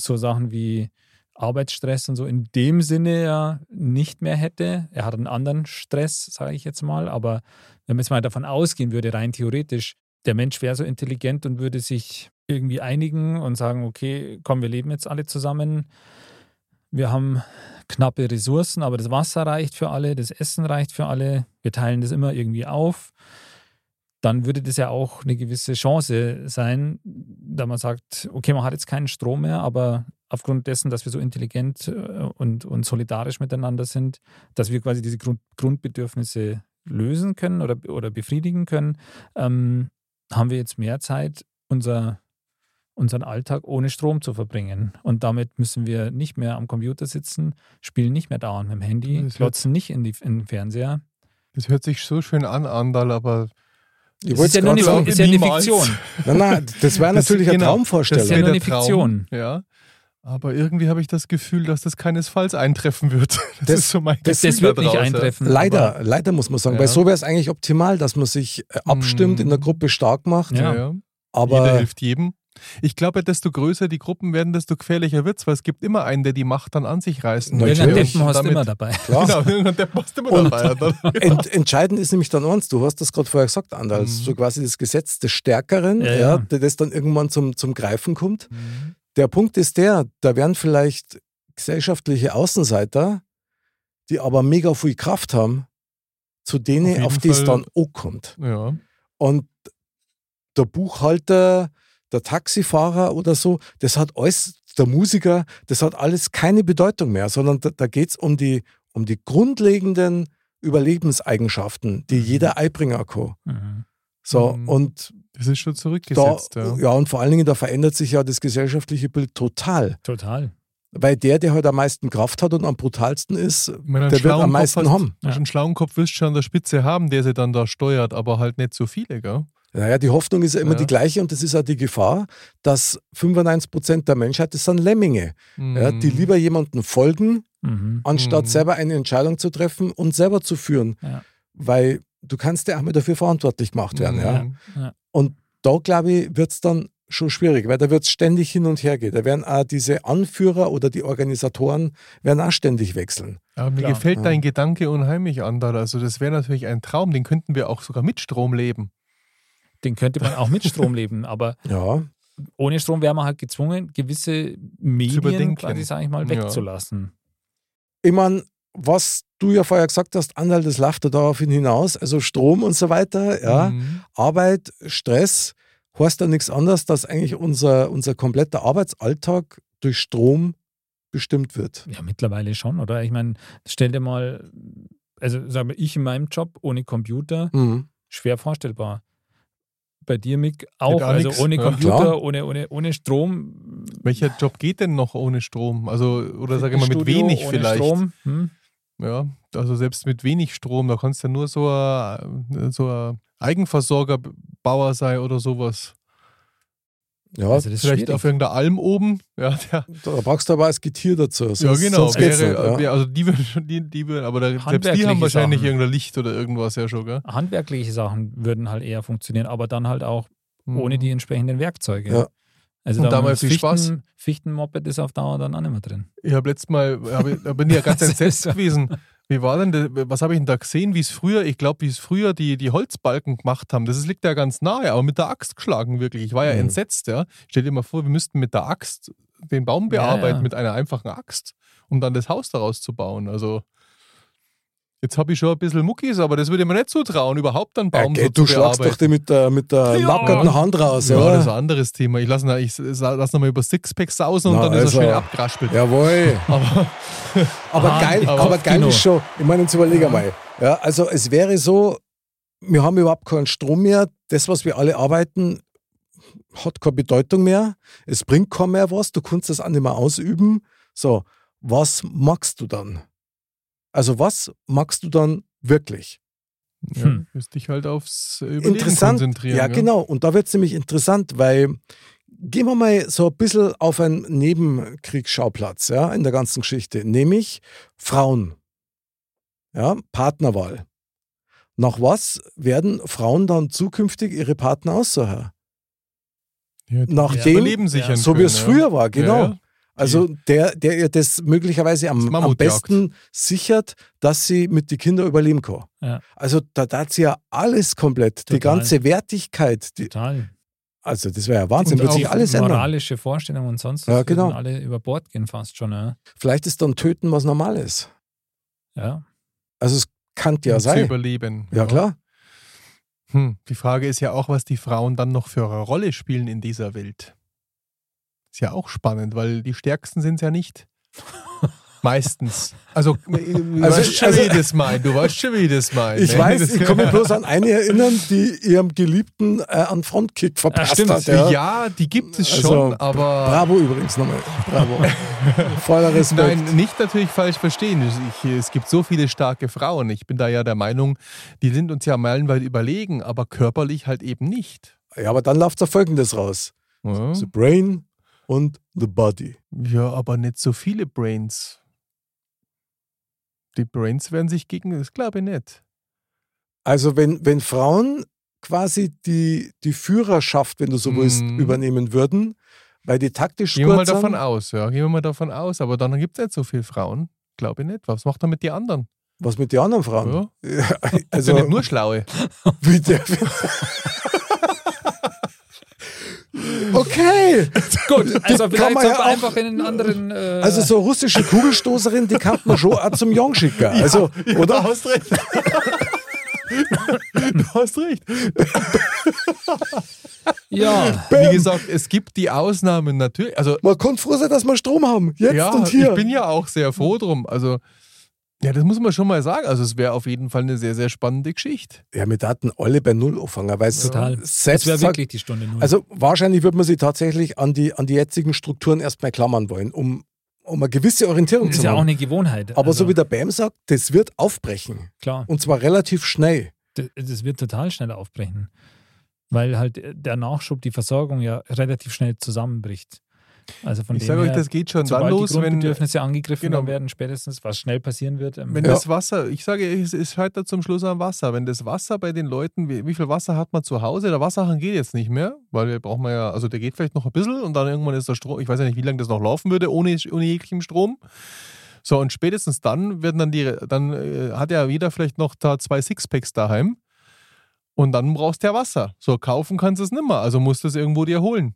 so Sachen wie Arbeitsstress und so in dem Sinne ja nicht mehr hätte. Er hat einen anderen Stress, sage ich jetzt mal, aber wenn man jetzt mal davon ausgehen würde, rein theoretisch, der Mensch wäre so intelligent und würde sich irgendwie einigen und sagen, okay, komm, wir leben jetzt alle zusammen. Wir haben knappe Ressourcen, aber das Wasser reicht für alle, das Essen reicht für alle. Wir teilen das immer irgendwie auf. Dann würde das ja auch eine gewisse Chance sein, da man sagt, okay, man hat jetzt keinen Strom mehr, aber aufgrund dessen, dass wir so intelligent äh, und, und solidarisch miteinander sind, dass wir quasi diese Grund, Grundbedürfnisse lösen können oder, oder befriedigen können, ähm, haben wir jetzt mehr Zeit, unser, unseren Alltag ohne Strom zu verbringen. Und damit müssen wir nicht mehr am Computer sitzen, spielen nicht mehr dauernd mit dem Handy, Das klotzen nicht in, die, in den Fernseher. Das hört sich so schön an, Andal, aber wollte ist ja nur eine, ist ja eine. Fiktion. Nein, nein, das wäre Das- natürlich eine genau, Traumvorstellung. ist ja nur eine Fiktion. Ja. Aber irgendwie habe ich das Gefühl, dass das keinesfalls eintreffen wird. Das, Das- ist so mein Das, Gefühl das wird nicht eintreffen. Leider, aber- leider muss man sagen, Ja. weil so wäre es eigentlich optimal, dass man sich äh, abstimmt, Mhm. in der Gruppe stark macht. Ja. Ja, ja. Jeder Aber hilft jedem. Ich glaube, desto größer die Gruppen werden, desto gefährlicher wird's, weil es gibt immer einen, der die Macht dann an sich reißt. Na, Irgendein Natürlich. Deppen hast du Damit- immer dabei. Klar. Genau, irgendein Depp hast du immer Und- dabei. Dann- Ent, entscheidend ist nämlich dann eins, du hast das gerade vorher gesagt, Andal, Mhm. so quasi das Gesetz des Stärkeren, Ja, ja, ja. der das dann irgendwann zum, zum Greifen kommt. Der Punkt ist der, da werden vielleicht gesellschaftliche Außenseiter, die aber mega viel Kraft haben, zu Auf denen, jeden auf, die es dann auch kommt. Ja. Und der Buchhalter, der Taxifahrer oder so, das hat alles, der Musiker, das hat alles keine Bedeutung mehr, sondern da, da geht es um die, um die grundlegenden Überlebenseigenschaften, die jeder einbringen kann. Mhm. So, Mhm. und Das ist schon da, zurückgesetzt. ja. ja. und vor allen Dingen, da verändert sich ja das gesellschaftliche Bild total. Total. Weil der, der halt am meisten Kraft hat und am brutalsten ist, du der wird am meisten hast, haben. Wenn du einen schlauen Kopf wirst schon an der Spitze haben, der sie dann da steuert, aber halt nicht so viele, gell? Naja, die Hoffnung ist ja immer Ja. die gleiche und das ist auch die Gefahr, dass 95 Prozent der Menschheit, das sind Lemminge, ja, die Mhm. lieber jemandem folgen, Mhm. anstatt Mhm. selber eine Entscheidung zu treffen und selber zu führen. Ja. Weil du kannst ja auch mal dafür verantwortlich gemacht werden. Ja. Mhm. Und da, glaube ich, wird es dann schon schwierig, weil da wird es ständig hin und her gehen. Da werden auch diese Anführer oder die Organisatoren werden auch ständig wechseln. Aber mir Klar. gefällt Ja. dein Gedanke unheimlich, Andal. Also das wäre natürlich ein Traum, den könnten wir auch sogar mit Strom leben. Den könnte man auch mit Strom leben, aber Ja, ohne Strom wäre man halt gezwungen, gewisse Medien, quasi, sag ich mal, Ja. wegzulassen. ich meine, was du ja vorher gesagt hast, Anteil, das läuft ja daraufhin hinaus, also Strom und so weiter, ja, Mhm. Arbeit, Stress, heißt ja nichts anderes, dass eigentlich unser, unser kompletter Arbeitsalltag durch Strom bestimmt wird. Ja, mittlerweile schon, oder? Ich meine, stell dir mal, also sag mal, ich in meinem Job ohne Computer, Mhm. schwer vorstellbar. Bei dir, Mick, auch. auch Also nix. ohne Ja, Computer, klar. ohne, ohne, ohne Strom. Welcher Job geht denn noch ohne Strom? Also, oder sage ich mal, mit Fitnessstudio wenig ohne vielleicht. Strom. Hm? Ja, also selbst mit wenig Strom, da kannst du ja nur so ein, so ein Eigenversorgerbauer sein oder sowas. Ja, Also das ist Vielleicht schwierig. auf irgendeiner Alm oben. Ja, der, da brauchst du aber als Getier dazu. Sonst, ja genau. Sonst geht's Wäre, nicht, ja. also die würden schon, die, die würden, aber da, selbst die haben wahrscheinlich Sachen. irgendein Licht oder irgendwas ja schon, gell? Handwerkliche Sachen würden halt eher funktionieren, aber dann halt auch ohne Mhm. die entsprechenden Werkzeuge. Ja. Also Und da damals viel Spaß. Fichten, Fichtenmoped ist auf Dauer dann auch nicht mehr drin. Ich habe letztes Mal, hab, ich- da bin ich ja ganz entsetzt gewesen. Wie war denn, das, was habe ich denn da gesehen, wie es früher, ich glaube, wie es früher die, die Holzbalken gemacht haben. Das ist- liegt ja ganz nahe, aber mit der Axt geschlagen wirklich. Ich war ja Mhm. entsetzt, ja. Stell dir mal vor, wir müssten mit der Axt den Baum Ja, bearbeiten, ja. mit einer einfachen Axt, um dann das Haus daraus zu bauen. Also, jetzt habe ich schon ein bisschen Muckis, aber das würde ich mir nicht zutrauen, überhaupt einen Ja, Baum geh, so du zu schlagst doch die mit der, mit der Ja. nackerten Hand raus, Ja, das ist ein anderes Thema. Ich lasse ich lass nochmal über Sixpack sausen und Na, dann ist also. er schön abgeraspelt. Jawohl. Aber Aber geil, aber aber geil ist schon, ich meine, jetzt überlege mal. Ja, also es wäre so, wir haben überhaupt keinen Strom mehr. Das, was wir alle arbeiten, hat keine Bedeutung mehr. Es bringt kaum mehr was. Du kannst das auch nicht mehr ausüben. So, was magst du dann? Also was magst du dann wirklich? ja, Hm. wirst dich halt aufs Überleben interessant. konzentrieren. Ja, genau. Und da wird es nämlich interessant, weil gehen wir mal so ein bisschen auf einen Nebenkriegsschauplatz ja, in der ganzen Geschichte, nämlich Frauen. Ja, Partnerwahl. Nach was werden Frauen dann zukünftig ihre Partner aussuchen? Ja, Nachdem- sichern So wie es ja. früher war, genau. Ja, ja. Also der, der ihr das möglicherweise Das am, am Mammutjagd. besten sichert, dass sie mit den Kindern überleben kann. Ja. Also da hat sie ja alles komplett, die Total. ganze Wertigkeit, die, Total. also das wäre ja Wahnsinn, Und wird sich alles ändern. Moralische Vorstellungen und sonst Ja, was genau. alle über Bord gehen fast schon. Ja. Vielleicht ist dann Töten was Normales. ja. Also es kann ja um zu sein. überleben. Ja klar. Hm. Die Frage ist ja auch, was die Frauen dann noch für eine Rolle spielen in dieser Welt. Ist ja auch spannend, weil die Stärksten sind es ja nicht. Meistens. Also, du Also- weißt schon, also- wie ich das meine. Du weißt schon, wie ich das meine. Ich ne? weiß, ich kann mich bloß an eine erinnern, die ihrem Geliebten äh, einen Frontkick verpasst stimmt. hat. ja. Ja. die gibt es Also, schon, aber. Bravo übrigens nochmal. Bravo. Voller Respekt. Nein, nicht natürlich falsch verstehen. Ich, es gibt so viele starke Frauen. Ich bin da ja der Meinung, die sind uns ja meilenweit überlegen, aber körperlich halt eben nicht. Ja, aber dann läuft da folgendes raus: Ja, The Brain und The Body. ja aber nicht so viele Brains. Die Brains werden sich gegen, das glaube ich nicht. Also, wenn, wenn Frauen quasi die, die Führerschaft, wenn du so willst, Mhm. übernehmen würden, weil die taktisch Gehen wir mal sind. davon aus, ja. Gehen wir mal davon aus. Aber dann gibt es nicht so viele Frauen. Glaube ich nicht. Was macht er mit den anderen? Was mit den anderen Frauen? Ja. Also also, nicht nur Schlaue. der, okay. Gut, also kann vielleicht man sollte ja einfach in einen anderen. Äh, Also so russische Kugelstoßerin, die kann man schon auch zum Jong schicken. Also, Du oder? hast recht. du hast recht. ja, Wie gesagt, es gibt die Ausnahmen natürlich. Also Man kann froh sein, dass wir Strom haben. Jetzt ja, und hier. ich bin ja auch sehr froh drum. Also ja, das muss man schon mal sagen. Also es wäre auf jeden Fall eine sehr, sehr spannende Geschichte. ja, wir daten alle bei Null anfangen, weil es total. Das selbst wäre sagt, wirklich die Stunde null. Also wahrscheinlich würde man sich tatsächlich an die, an die jetzigen Strukturen erstmal klammern wollen, um, um eine gewisse Orientierung das zu ist ja auch haben. eine Gewohnheit. Aber also, so wie der Bam sagt, das wird aufbrechen. Klar, Und zwar relativ schnell. das, das wird total schnell aufbrechen. Weil halt der Nachschub, die Versorgung ja relativ schnell zusammenbricht. Also von Ich sage euch, das geht schon dann los, die wenn, Grundbedürfnisse angegriffen genau. werden, spätestens, was schnell passieren wird. ähm, wenn Ja. das Wasser, ich sage, es, es scheitert zum Schluss am Wasser. Wenn das Wasser bei den Leuten, wie, wie viel Wasser hat man zu Hause? Der Wasserhahn geht jetzt nicht mehr, weil wir brauchen ja, also der geht vielleicht noch ein bisschen und dann irgendwann ist der Strom, ich weiß ja nicht, wie lange das noch laufen würde ohne, ohne jeglichen Strom. So, und spätestens dann werden dann die, dann äh, hat ja jeder vielleicht noch da zwei Sixpacks daheim und dann brauchst du ja Wasser. So, kaufen kannst du es nimmer, also musst du es irgendwo dir holen.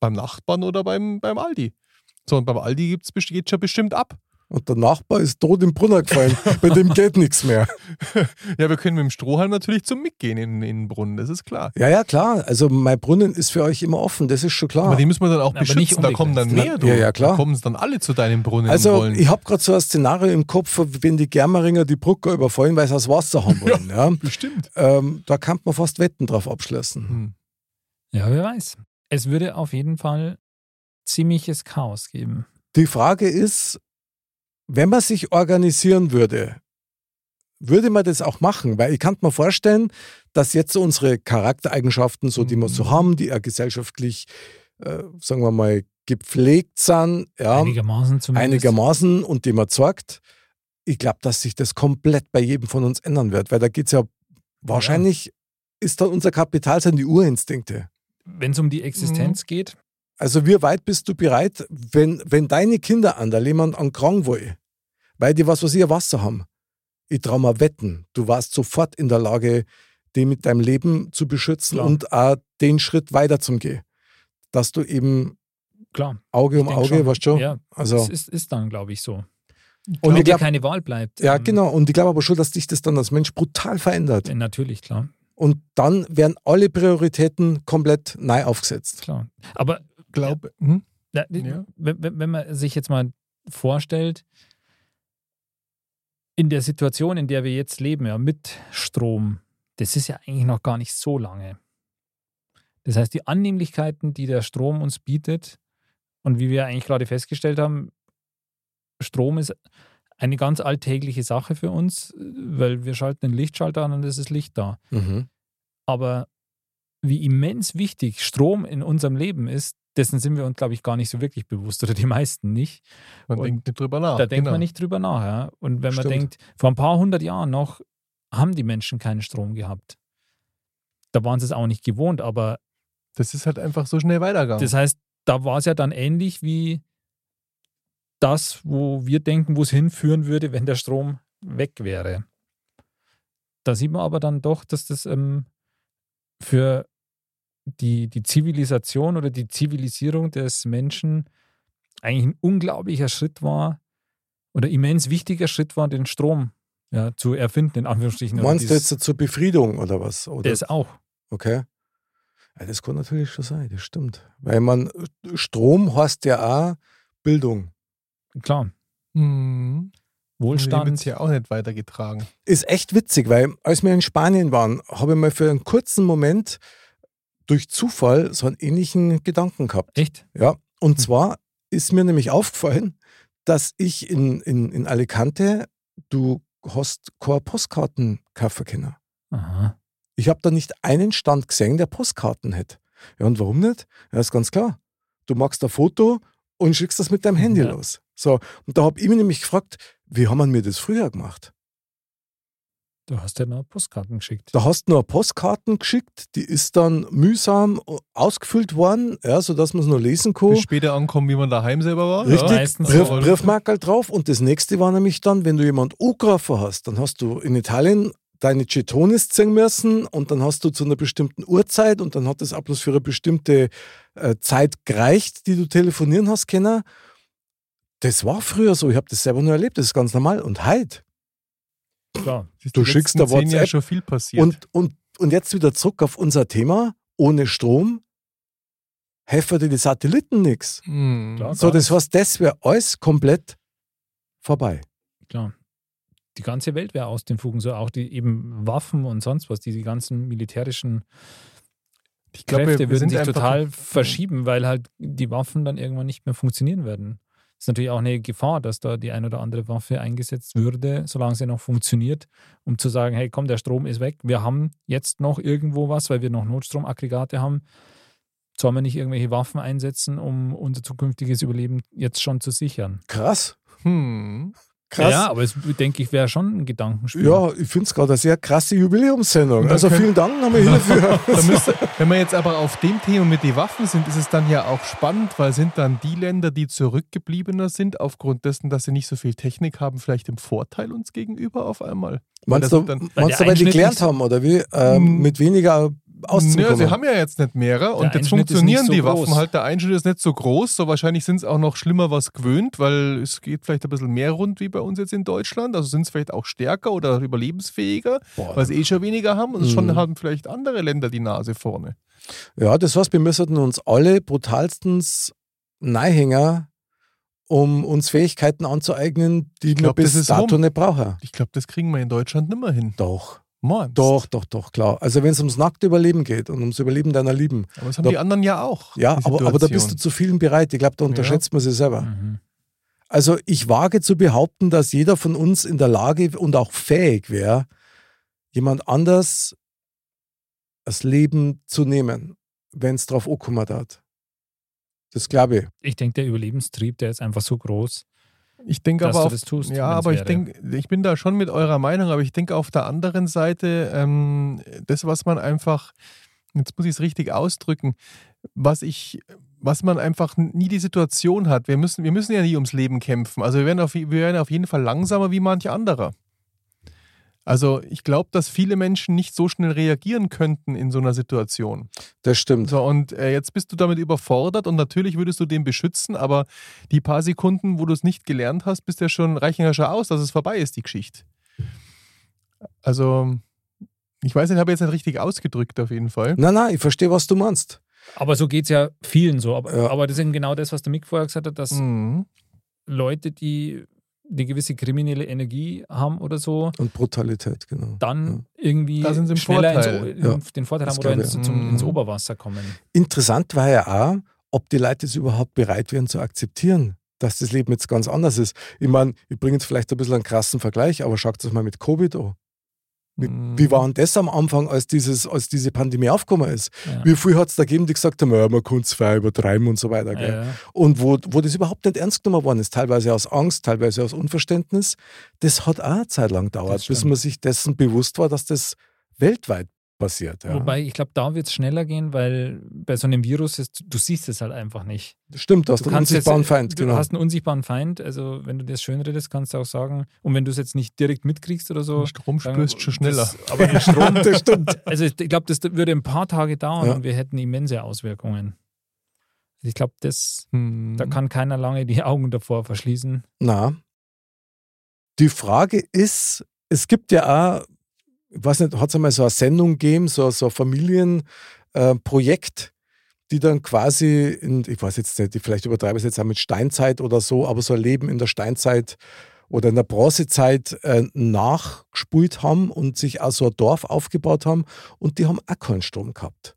Beim Nachbarn oder beim, beim Aldi. So, und beim Aldi gibt's, geht schon bestimmt ab. Und der Nachbar ist tot im Brunner gefallen. Bei dem geht nichts mehr. Ja, wir können mit dem Strohhalm natürlich zum Mitgehen in, in den Brunnen, das ist klar. Ja, ja, klar. Also mein Brunnen ist für euch immer offen, das ist schon klar. Aber die müssen wir dann auch Aber nicht beschützen, da kommen dann mehr. Ja, ja, klar. Da kommen es dann alle zu deinem Brunnen Also wollen. ich habe gerade so ein Szenario im Kopf, wenn die Germeringer die Brücke überfallen, weil sie das Wasser haben wollen. Ja. Bestimmt. Ähm, da kann man fast Wetten drauf abschließen. Hm. Ja, wer weiß. Es würde auf jeden Fall ziemliches Chaos geben. Die Frage ist, wenn man sich organisieren würde, würde man das auch machen? Weil ich kann mir vorstellen, dass jetzt so unsere Charaktereigenschaften, so die wir so Mhm. haben, die ja gesellschaftlich, äh, sagen wir mal, gepflegt sind, ja, Einigermaßen zumindest. einigermaßen und die man zeigt, ich glaube, dass sich das komplett bei jedem von uns ändern wird, weil da geht es ja wahrscheinlich, ist dann unser Kapital sind die Urinstinkte. Wenn es um die Mhm. Existenz geht, Also wie weit bist du bereit, wenn, wenn deine Kinder an der jemand an krank wollen, weil die was, was ihr Wasser haben? Ich traue mal wetten, du warst sofort in der Lage, die mit deinem Leben zu beschützen Klar. und auch den Schritt weiter zu gehen. Dass du eben klar. Auge um Auge, schon. weißt du? Ja, Also, das ist, ist dann, glaube ich, so. und dir keine Wahl bleibt. ja, ähm, genau. Und ich glaube aber schon, dass dich das dann als Mensch brutal verändert. äh, Natürlich, klar. Und dann werden alle Prioritäten komplett neu aufgesetzt. klar. Aber Glaube, hm? Ja, wenn wenn man sich jetzt mal vorstellt, in der Situation, in der wir jetzt leben, ja, mit Strom, das ist ja eigentlich noch gar nicht so lange. Das heißt, die Annehmlichkeiten, die der Strom uns bietet, und wie wir eigentlich gerade festgestellt haben, Strom ist eine ganz alltägliche Sache für uns, weil wir schalten den Lichtschalter an und es ist Licht da. Mhm. Aber wie immens wichtig Strom in unserem Leben ist, dessen sind wir uns, glaube ich, gar nicht so wirklich bewusst oder die meisten nicht. Man Und denkt nicht drüber nach. da denkt genau. man nicht drüber nach. Ja? Und wenn man Stimmt. denkt, vor ein paar hundert Jahren noch haben die Menschen keinen Strom gehabt. Da waren sie es auch nicht gewohnt, aber Das ist halt einfach so schnell weitergegangen. das heißt, da war es ja dann ähnlich wie das, wo wir denken, wo es hinführen würde, wenn der Strom weg wäre. Da sieht man aber dann doch, dass das ähm, für die, die Zivilisation oder die Zivilisierung des Menschen eigentlich ein unglaublicher Schritt war oder immens wichtiger Schritt war, den Strom ja, zu erfinden, in Anführungsstrichen. Meinst du jetzt zur Befriedung oder was? Oder? Das auch. Okay. Ja, das kann natürlich schon sein, das stimmt. Weil man, Strom heißt ja auch Bildung. Klar. Mhm. wird Wohlstand. es ja auch nicht weitergetragen. Ist echt witzig, weil als wir in Spanien waren, habe ich mal für einen kurzen Moment durch Zufall so einen ähnlichen Gedanken gehabt. Echt? Ja, und Hm. zwar ist mir nämlich aufgefallen, dass ich in, in, in Alicante, du hast keine Postkarten kaufen können. Aha. Ich habe da nicht einen Stand gesehen, der Postkarten hätte. Ja, und warum nicht? Ja, ist ganz klar. Du machst ein Foto und schickst das mit deinem Handy Ja. los. So, und da habe ich mich nämlich gefragt, wie haben wir mir das früher gemacht? Du hast ja noch Postkarten geschickt. Da hast du nur Postkarten geschickt, die ist dann mühsam ausgefüllt worden, ja, sodass man es nur lesen kann. Bis später ankommen, wie man daheim selber war. Richtig, Ja. meistens Brief. Briefmarkerl drauf. Und das nächste war nämlich dann, wenn du jemand angerufen hast, dann hast du in Italien deine Getones ziehen müssen und dann hast du zu einer bestimmten Uhrzeit und dann hat das auch bloß für eine bestimmte äh, Zeit gereicht, die du telefonieren hast können. Das war früher so, ich habe das selber nur erlebt, das ist ganz normal. Und heute, Klar. Du schickst da WhatsApp schon viel passiert. und, und, und jetzt wieder zurück auf unser Thema, ohne Strom helfen dir die Satelliten nichts. Hm. Klar. So, das heißt, das wäre alles komplett vorbei. Klar. Die ganze Welt wäre aus den Fugen, so auch die eben Waffen und sonst was, die, die ganzen militärischen ich glaube, Kräfte wir, wir würden sind sich total verschieben, weil halt die Waffen dann irgendwann nicht mehr funktionieren werden. Ist natürlich auch eine Gefahr, dass da die ein oder andere Waffe eingesetzt würde, solange sie noch funktioniert, um zu sagen, hey komm, der Strom ist weg, wir haben jetzt noch irgendwo was, weil wir noch Notstromaggregate haben. Sollen wir nicht irgendwelche Waffen einsetzen, um unser zukünftiges Überleben jetzt schon zu sichern? Krass. Hm. Krass. Ja, aber es denke ich wäre schon ein Gedankenspiel. Ja, ich finde es gerade eine sehr krasse Jubiläumssendung. Also vielen Dank nochmal hierfür. Müsste, wenn wir jetzt aber auf dem Thema mit den Waffen sind, ist es dann ja auch spannend, weil sind dann die Länder, die zurückgebliebener sind, aufgrund dessen, dass sie nicht so viel Technik haben, vielleicht im Vorteil uns gegenüber auf einmal? Meinst du, Weil meinst du, weil die gelernt haben, oder wie? Ähm, Mm. mit weniger auszukommen. Ja, sie haben ja jetzt nicht mehrere und jetzt funktionieren nicht so die Waffen groß. halt. Der Einschnitt ist nicht so groß, so wahrscheinlich sind es auch noch schlimmer was gewöhnt, weil es geht vielleicht ein bisschen mehr rund wie bei uns jetzt in Deutschland. Also sind es vielleicht auch stärker oder überlebensfähiger, Boah. weil sie eh schon weniger haben und schon Mhm. haben vielleicht andere Länder die Nase vorne. Ja, das heißt, wir müssen uns alle brutalstens Neihänger, um uns Fähigkeiten anzueignen, die wir glaub, das bis ist dato rum. nicht brauchen. Ich glaube, das kriegen wir in Deutschland nimmer hin. Doch, Meinst? doch, doch, doch, klar. Also wenn es ums nackte Überleben geht und ums Überleben deiner Lieben. Aber das haben Da- die anderen ja auch. Ja, aber, aber da bist du zu vielen bereit. Ich glaube, da unterschätzt man sich selber. Mhm. Also ich wage zu behaupten, dass jeder von uns in der Lage und auch fähig wäre, jemand anders das Leben zu nehmen, wenn es drauf ankommen hat. Das glaube ich. Ich denke, der Überlebenstrieb, der ist einfach so groß. Ich denke aber auf, tust, ja, aber ich denke, ich bin da schon mit eurer Meinung, aber ich denke auf der anderen Seite, ähm, das, was man einfach, jetzt muss ich es richtig ausdrücken, was ich, was man einfach nie die Situation hat. Wir müssen, wir müssen ja nie ums Leben kämpfen. Also wir werden auf, wir werden auf jeden Fall langsamer wie manch anderer. Also ich glaube, dass viele Menschen nicht so schnell reagieren könnten in so einer Situation. Das stimmt. So, und äh, jetzt bist du damit überfordert und natürlich würdest du den beschützen, aber die paar Sekunden, wo du es nicht gelernt hast, bist ja schon, reichen ja schon aus, dass es vorbei ist, die Geschichte. Also, ich weiß nicht, habe jetzt nicht richtig ausgedrückt auf jeden Fall. Nein, nein, ich verstehe, was du meinst. Aber so geht es ja vielen so. Aber, Ja. aber das ist eben genau das, was der Mick vorher gesagt hat, dass Mhm. Leute, die eine gewisse kriminelle Energie haben oder so, Und Brutalität, genau. dann irgendwie Da sind sie im schneller Vorteil. ins, Ja. den Vorteil Das haben oder ins, zum, ins Mhm. Oberwasser kommen. Interessant war ja auch, ob die Leute es überhaupt bereit wären zu akzeptieren, dass das Leben jetzt ganz anders ist. Ich meine, ich bringe jetzt vielleicht ein bisschen einen krassen Vergleich, aber schaut es mal mit Covid an. Wie, Mhm. wie war denn das am Anfang, als, dieses, als diese Pandemie aufgekommen ist? Ja. Wie viel hat es da gegeben, die gesagt haben, ja, man kann es frei übertreiben und so weiter. Ja. Und wo, wo das überhaupt nicht ernst genommen worden ist, teilweise aus Angst, teilweise aus Unverständnis, das hat auch eine Zeit lang gedauert, bis man sich dessen bewusst war, dass das weltweit passiert. Ja. Wobei, ich glaube, da wird es schneller gehen, weil bei so einem Virus ist, du siehst es halt einfach nicht. Stimmt, du hast einen unsichtbaren jetzt, Feind. Du Genau. hast einen unsichtbaren Feind, also wenn du das schön redest, kannst du auch sagen, und wenn du es jetzt nicht direkt mitkriegst oder so. Strom dann- spürst schon schneller. Das, aber der Strom, das stimmt. also ich glaube, das würde ein paar Tage dauern Ja. und wir hätten immense Auswirkungen. Ich glaube, das, Mhm. da kann keiner lange die Augen davor verschließen. Na, die Frage ist, es gibt ja auch, ich weiß nicht, hat es einmal so eine Sendung gegeben, so, so ein Familienprojekt, die dann quasi, in, ich weiß jetzt nicht, vielleicht übertreibe ich es jetzt auch mit Steinzeit oder so, aber so ein Leben in der Steinzeit oder in der Bronzezeit äh, nachgespult haben und sich auch so ein Dorf aufgebaut haben und die haben auch keinen Strom gehabt.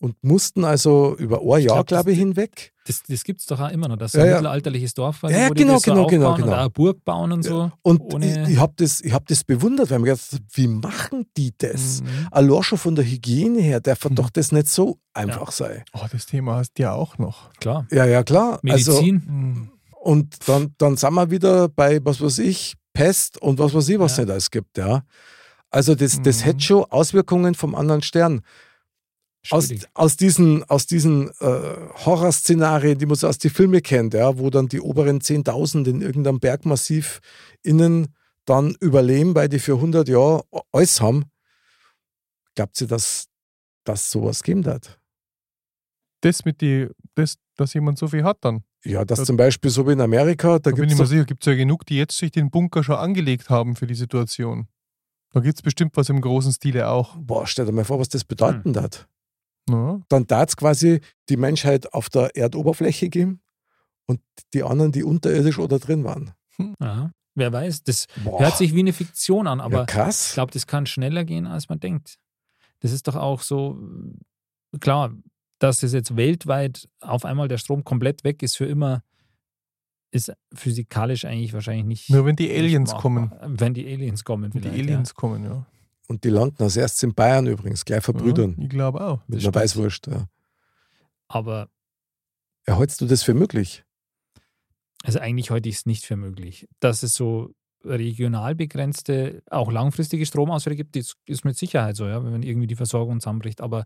Und mussten also über ein Jahr, glaub, glaube ich, hinweg. Das, das gibt es doch auch immer noch, dass so Ja, ein ja. mittelalterliches Dorf war, Ja, ja, wo die genau, das so genau, genau, genau. oder eine Burg bauen und so. Und ohne- ich, ich habe das, ich hab das bewundert, weil ich mir gedacht habe, wie machen die das? Mhm. Allein schon von der Hygiene her, darf Mhm. doch das nicht so einfach sein. Oh, das Thema hast du ja auch noch. Klar. Ja, ja, klar. Also, Medizin, Mhm. und dann, dann sind wir wieder bei, was weiß ich, Pest und was weiß ich, was Ja. nicht alles gibt, ja. Also das, das Mhm. hätte schon Auswirkungen vom anderen Stern. Aus, aus diesen, aus diesen äh, Horrorszenarien, die man so aus den Filmen kennt, ja, wo dann die oberen 10.000 in irgendeinem Bergmassiv innen dann überleben, weil die für 100 Jahre alles haben. Glaubt ihr, dass das sowas geben wird? Das mit die, das, dass jemand so viel hat dann. Ja, Das- zum Beispiel so wie in Amerika, da Da bin ich mir sicher, gibt es ja genug, die jetzt sich den Bunker schon angelegt haben für die Situation. Da gibt es bestimmt was im großen Stile auch. boah, stell dir mal vor, was das bedeuten hat. Ja. Dann darf es quasi die Menschheit auf der Erdoberfläche geben und die anderen, die unterirdisch oder drin waren. Ja. Wer weiß, das Boah, hört sich wie eine Fiktion an, aber ja, ich glaube, das kann schneller gehen, als man denkt. Das ist doch auch so, klar, dass es jetzt weltweit auf einmal der Strom komplett weg ist für immer, ist physikalisch eigentlich wahrscheinlich nicht. Nur wenn die Aliens kommen. Wenn die Aliens kommen, Wenn die Aliens kommen, ja. Und die landen als erstes in Bayern übrigens, gleich verbrüdern. ja ich glaube auch. mit das einer stimmt. Weißwurst. Ja. Ja. Aber Erhältst du das für möglich? Also eigentlich halte ich es nicht für möglich. Dass es so regional begrenzte, auch langfristige Stromausfälle gibt, das ist mit Sicherheit so, ja, wenn irgendwie die Versorgung zusammenbricht. Aber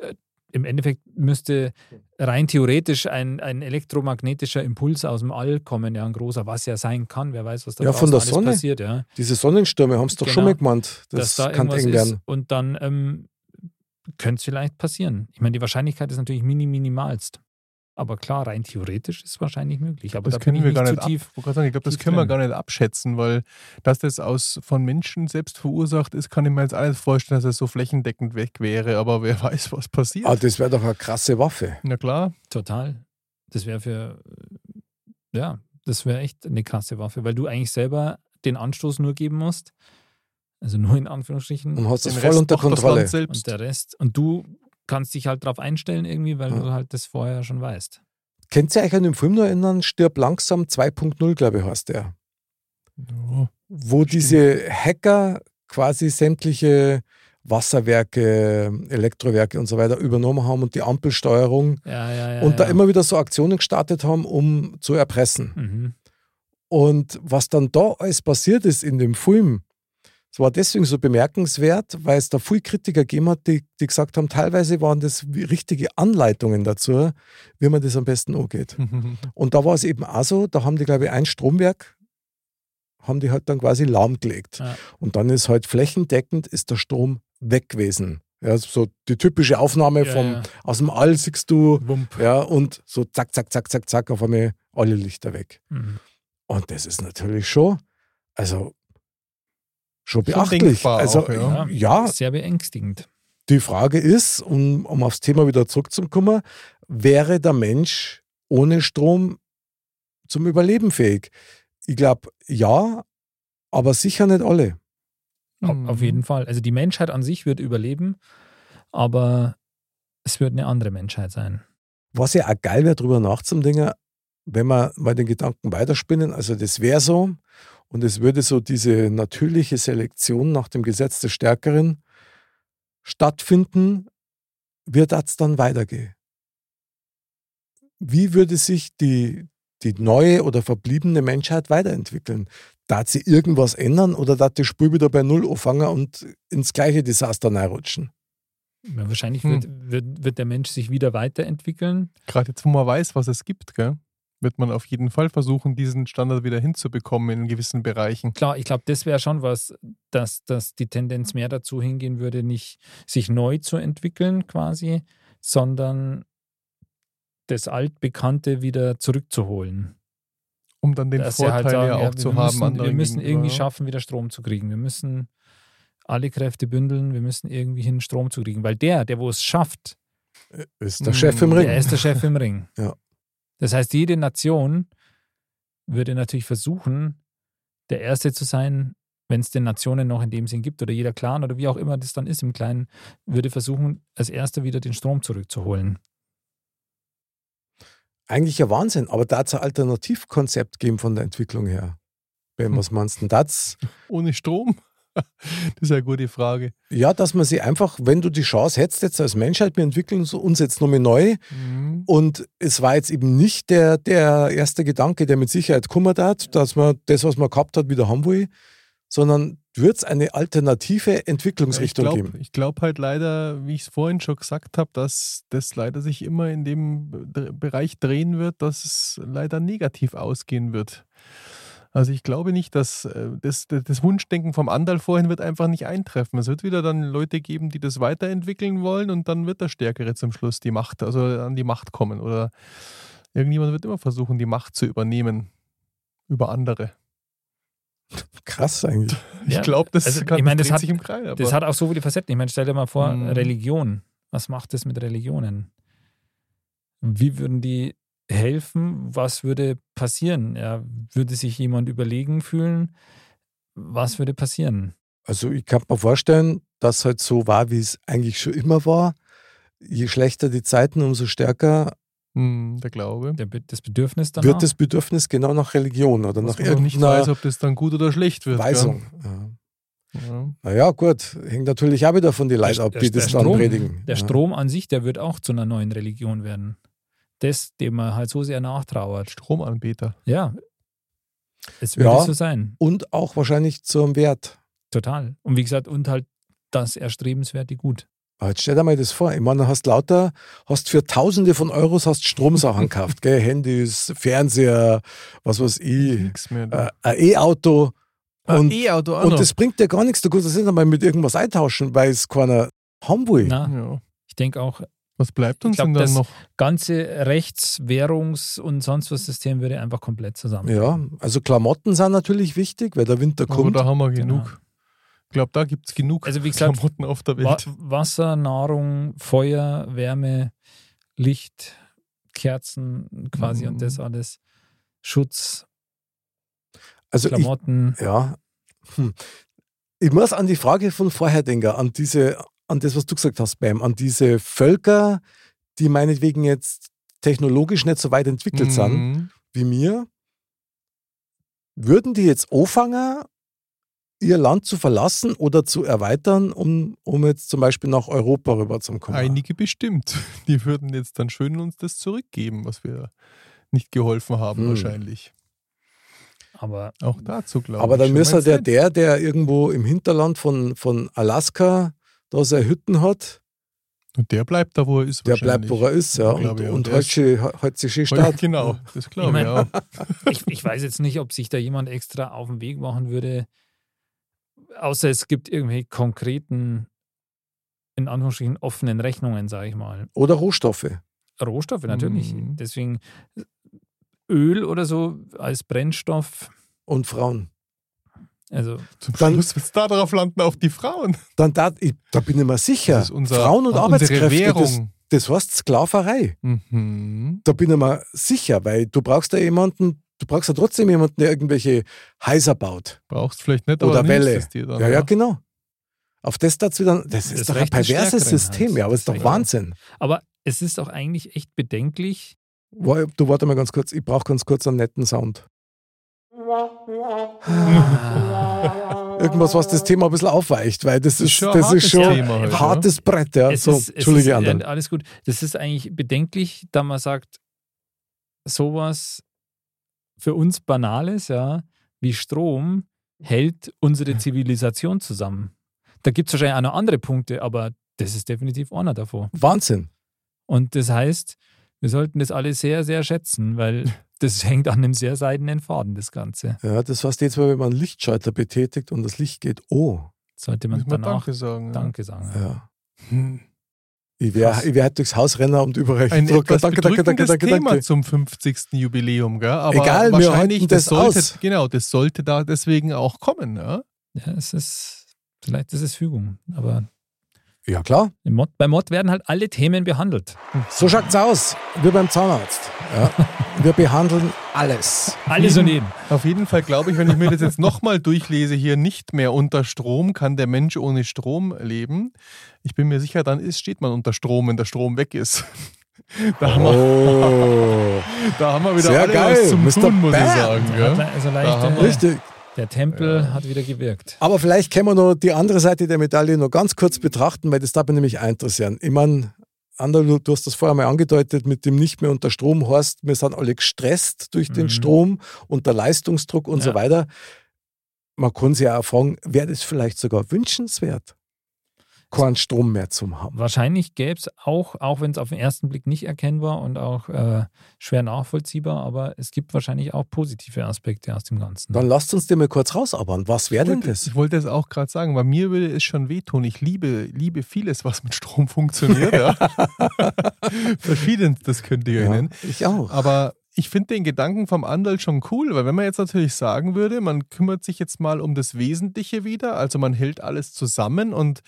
äh, im Endeffekt müsste rein theoretisch ein, ein elektromagnetischer Impuls aus dem All kommen, ja, ein großer, was ja sein kann. Wer weiß, was da Ja, von der Sonne. passiert, ja. Diese Sonnenstürme haben es doch schon Genau. mal gemeint. Das da kann eng werden. und dann ähm, könnte es vielleicht passieren. Ich meine, die Wahrscheinlichkeit ist natürlich mini minimalst. Aber klar, rein theoretisch ist es wahrscheinlich möglich. Aber Das da bin können ich wir nicht gar nicht ab, tief. gerade sagen, ich glaube, das können wir drin. gar nicht abschätzen, weil dass das aus von Menschen selbst verursacht ist, kann ich mir jetzt alles vorstellen, dass es so flächendeckend weg wäre, aber wer weiß, was passiert. Ah, das wäre doch eine krasse Waffe. Na klar. Total. Das wäre für, ja, das wäre echt eine krasse Waffe, weil du eigentlich selber den Anstoß nur geben musst. Also nur in Anführungsstrichen. Und hast das Den voll Rest unter das Kontrolle. Und der Rest. Und du kannst dich halt darauf einstellen irgendwie, weil Ja. du halt das vorher schon weißt. Kennt ihr euch an den Film noch erinnern? Stirb langsam 2.0, glaube ich, heißt der. Ja. Wo diese Hacker quasi sämtliche Wasserwerke, Elektrowerke und so weiter übernommen haben und die Ampelsteuerung Ja, ja, ja. und da immer wieder so Aktionen gestartet haben, um zu erpressen. Mhm. Und was dann da alles passiert ist in dem Film, es war deswegen so bemerkenswert, weil es da viel Kritiker gegeben hat, die, die gesagt haben, teilweise waren das richtige Anleitungen dazu, wie man das am besten angeht. Und da war es eben auch so, da haben die, glaube ich, ein Stromwerk, haben die halt dann quasi lahmgelegt. Ja. Und dann ist halt flächendeckend ist der Strom weg gewesen. Ja, so die typische Aufnahme Ja, vom, ja. aus dem All siehst du, Wump. ja, und so zack, zack, zack, zack, zack, auf einmal alle Lichter weg. Mhm. Und das ist natürlich schon, also schon Schon beachtlich. denkbar also auch, ja. ja, Sehr beängstigend. die Frage ist, um, um aufs Thema wieder zurückzukommen, wäre der Mensch ohne Strom zum Überleben fähig? Ich glaube, ja, aber sicher nicht alle. Mhm. Auf jeden Fall. Also die Menschheit an sich wird überleben, aber es wird eine andere Menschheit sein. Was ja auch geil wäre, drüber nachzudenken, wenn wir mal den Gedanken weiterspinnen, also das wäre so und es würde so diese natürliche Selektion nach dem Gesetz des Stärkeren stattfinden, wird das dann weitergehen? Wie würde sich die, die neue oder verbliebene Menschheit weiterentwickeln? Darf sie irgendwas ändern oder darf die Spur wieder bei Null anfangen und ins gleiche Desaster reinrutschen? Ja, wahrscheinlich Hm. wird, wird, wird der Mensch sich wieder weiterentwickeln. Gerade jetzt, wo man weiß, was es gibt, gell, wird man auf jeden Fall versuchen, diesen Standard wieder hinzubekommen in gewissen Bereichen. Klar, ich glaube, das wäre schon was, dass, dass die Tendenz mehr dazu hingehen würde, nicht sich neu zu entwickeln quasi, sondern das Altbekannte wieder zurückzuholen. Um dann den Dass sie Vorteil halt sagen, ja auch ja, zu wir haben. müssen, wir müssen irgendwie schaffen, wieder Strom zu kriegen. Wir müssen alle Kräfte bündeln, wir müssen irgendwie hin, Strom zu kriegen. Weil der, der wo es schafft, Ist der Chef im Ring. der ist der Chef im Ring. Ja. Das heißt, jede Nation würde natürlich versuchen, der Erste zu sein, wenn es den Nationen noch in dem Sinn gibt oder jeder Clan oder wie auch immer das dann ist im Kleinen, würde versuchen, als Erster wieder den Strom zurückzuholen. Eigentlich ja Wahnsinn, aber da hat es ein Alternativkonzept geben von der Entwicklung her. Ben, Hm. was meinst du denn das? Ohne Strom? Das ist eine gute Frage. Ja, dass man sich einfach, wenn du die Chance hättest, jetzt als Menschheit, wir entwickeln uns jetzt nochmal neu Mhm. und es war jetzt eben nicht der, der erste Gedanke, der mit Sicherheit kummert hat, dass man das, was man gehabt hat, wieder haben will, sondern wird es eine alternative Entwicklungsrichtung ich geben? glaube glaub halt leider, wie ich es vorhin schon gesagt habe, dass das leider sich immer in dem Bereich drehen wird, dass es leider negativ ausgehen wird. Also ich glaube nicht, dass äh, das, das Wunschdenken vom Andal vorhin wird einfach nicht eintreffen. Es wird wieder dann Leute geben, die das weiterentwickeln wollen und dann wird der Stärkere zum Schluss die Macht, also an die Macht kommen. Oder irgendjemand wird immer versuchen, die Macht zu übernehmen über andere. Krass eigentlich. Ich Ja, glaube, das, also, kann, ich meine, das hat- sich im Kreis. Aber Das hat auch so viele Facetten. Ich meine, stell dir mal vor, Mhm. Religion. Was macht das mit Religionen? Wie würden die helfen? Was würde passieren? Ja, würde sich jemand überlegen fühlen? Was würde passieren? Also ich kann mir vorstellen, dass halt so war, wie es eigentlich schon immer war. Je schlechter die Zeiten, umso stärker Hm, der Glaube. Der, das Bedürfnis danach? wird das Bedürfnis genau nach Religion oder Dass nach noch nicht irgendeiner weiß, ob das dann gut oder schlecht wird. Weisung. Ja. Ja. Naja, gut, hängt natürlich auch wieder von den Leuten ab, die das dann Strom, predigen. Der ja. Strom an sich, der wird auch zu einer neuen Religion werden. Das, dem man halt so sehr nachtrauert. Stromanbieter. Ja. Es würde Ja. so sein. Und auch wahrscheinlich zum Wert. Total. Und wie gesagt, und halt das erstrebenswerte Gut. Aber jetzt stell dir mal das vor. Ich meine, du hast lauter, hast für Tausende von Euros hast Stromsachen gekauft, gell? Handys, Fernseher, was weiß ich, Nichts mehr. äh, ein E-Auto. Und, E-Auto auch und noch. das bringt dir gar nichts. Du kannst das nicht einmal mit irgendwas eintauschen, weil es keiner haben will. Na, ja. ich denke auch, Was bleibt uns Ich glaub, denn dann das- noch? ganze Rechts-, Währungs- und sonst was System würde einfach komplett zusammen. Ja, also Klamotten sind natürlich wichtig, weil der Winter Aber kommt. da haben wir Genau. genug. Ich glaube, da gibt es genug Also wie gesagt, Klamotten auf der Wa Welt. Wasser, Nahrung, Feuer, Wärme, Licht, Kerzen quasi Mhm. und das alles. Schutz, Also ich, Klamotten. ja, hm. ich muss an die Frage von vorher denken, an diese, an das, was du gesagt hast, Bam, an diese Völker, die meinetwegen jetzt technologisch nicht so weit entwickelt sind Mhm. wie mir. Würden die jetzt anfangen, ihr Land zu verlassen oder zu erweitern, um, um jetzt zum Beispiel nach Europa rüber zu kommen? Einige bestimmt. Die würden jetzt dann schön uns das zurückgeben, was wir nicht geholfen haben, Hm. wahrscheinlich. Aber Auch dazu glaube Aber ich. dann schon. müsste Meinst der, der, der irgendwo im Hinterland von, von Alaska da seine Hütten hat, Und der bleibt da, wo er ist. der bleibt, wo er ist, ja, und, und und halt, schön- halt sich schön Ja, stark. genau, das glaube ich Ich auch. ich, ich weiß jetzt nicht, ob sich da jemand extra auf den Weg machen würde, außer es gibt irgendwelche konkreten, in Anführungsstrichen offenen Rechnungen, sage ich mal. Oder Rohstoffe. Rohstoffe natürlich. Mhm. Deswegen Öl oder so als Brennstoff. Und Frauen. Also Zum Dann- Schluss wird es da drauf landen, auf die Frauen. Dann da, ich, da bin ich mir sicher. Das ist unser, Frauen und Arbeitskräfte, das, Währung. das heißt Sklaverei. Mhm. Da bin ich mir sicher, weil du brauchst ja jemanden, du brauchst ja trotzdem jemanden, der irgendwelche Häuser baut. Brauchst vielleicht nicht, Oder aber Welle. es dir dann. Ja, ja, genau. Auf das dazu wieder, das ist Das doch ein perverses System, ja, aber es ist Das doch Wahnsinn. Aber es ist auch eigentlich echt bedenklich. Du warte mal ganz kurz, ich brauche ganz kurz einen netten Sound. Irgendwas, was das Thema ein bisschen aufweicht, weil das ist, schon ein das ist hartes schon Thema ein hartes Brett. Ja. Es So, ist, Entschuldige, ist, anderen. äh, Alles gut. Das ist eigentlich bedenklich, da man sagt, sowas für uns Banales, ja, wie Strom, hält unsere Zivilisation zusammen. Da gibt es wahrscheinlich auch noch andere Punkte, aber das ist definitiv einer davon. Wahnsinn. Und das heißt, wir sollten das alle sehr, sehr schätzen, weil das hängt an einem sehr seidenen Faden, das Ganze. Ja, das heißt jetzt mal, wenn man einen Lichtschalter betätigt und das Licht geht, oh, Sollte man danach Danke sagen. Danke sagen. ja. Hm. Ich ich wär durchs Haus rennen und überall Ein drücken. etwas Danke, danke, danke, danke, Thema danke. zum 50. Jubiläum, gell? Aber Egal, wahrscheinlich, das, das sollte, aus. genau, das sollte da deswegen auch kommen, ja? Ja, es ist, vielleicht ist es Fügung, aber Ja, klar. im Mod, bei Mod werden halt alle Themen behandelt. So schaut's aus, wie beim Zahnarzt. Ja. Wir behandeln alles. Alles und jeden. Auf jeden Fall glaube ich, wenn ich mir das jetzt nochmal durchlese, hier nicht mehr unter Strom kann der Mensch ohne Strom leben. Ich bin mir sicher, dann ist, steht man unter Strom, wenn der Strom weg ist. Da haben wir, Oh, da haben wir wieder Sehr alle geil, was zum Mr. Tun, muss ich Bam. sagen. Ja, also Da haben wir- richtig. Der Tempel hat wieder gewirkt. Aber vielleicht können wir noch die andere Seite der Medaille noch ganz kurz betrachten, weil das darf mich nämlich interessieren. Ich meine, Ander, du hast das vorher mal angedeutet mit dem nicht mehr unter Strom horst. Wir sind alle gestresst durch den Mhm. Strom, unter Leistungsdruck und so Ja. weiter. man kann sich auch fragen, wäre das vielleicht sogar wünschenswert, keinen Strom mehr zu haben? Wahrscheinlich gäbe es auch, auch wenn es auf den ersten Blick nicht erkennbar und auch äh, schwer nachvollziehbar, aber es gibt wahrscheinlich auch positive Aspekte aus dem Ganzen. Dann lasst uns den mal kurz rausarbeiten. Was wäre denn das? Ich wollte es auch gerade sagen, bei mir würde es schon wehtun. Ich liebe, liebe vieles, was mit Strom funktioniert. Ja. Verschiedenes, das könnte ich euch Ja, nennen. ich auch. Aber ich finde den Gedanken vom Andal schon cool, weil wenn man jetzt natürlich sagen würde, man kümmert sich jetzt mal um das Wesentliche wieder, also man hält alles zusammen und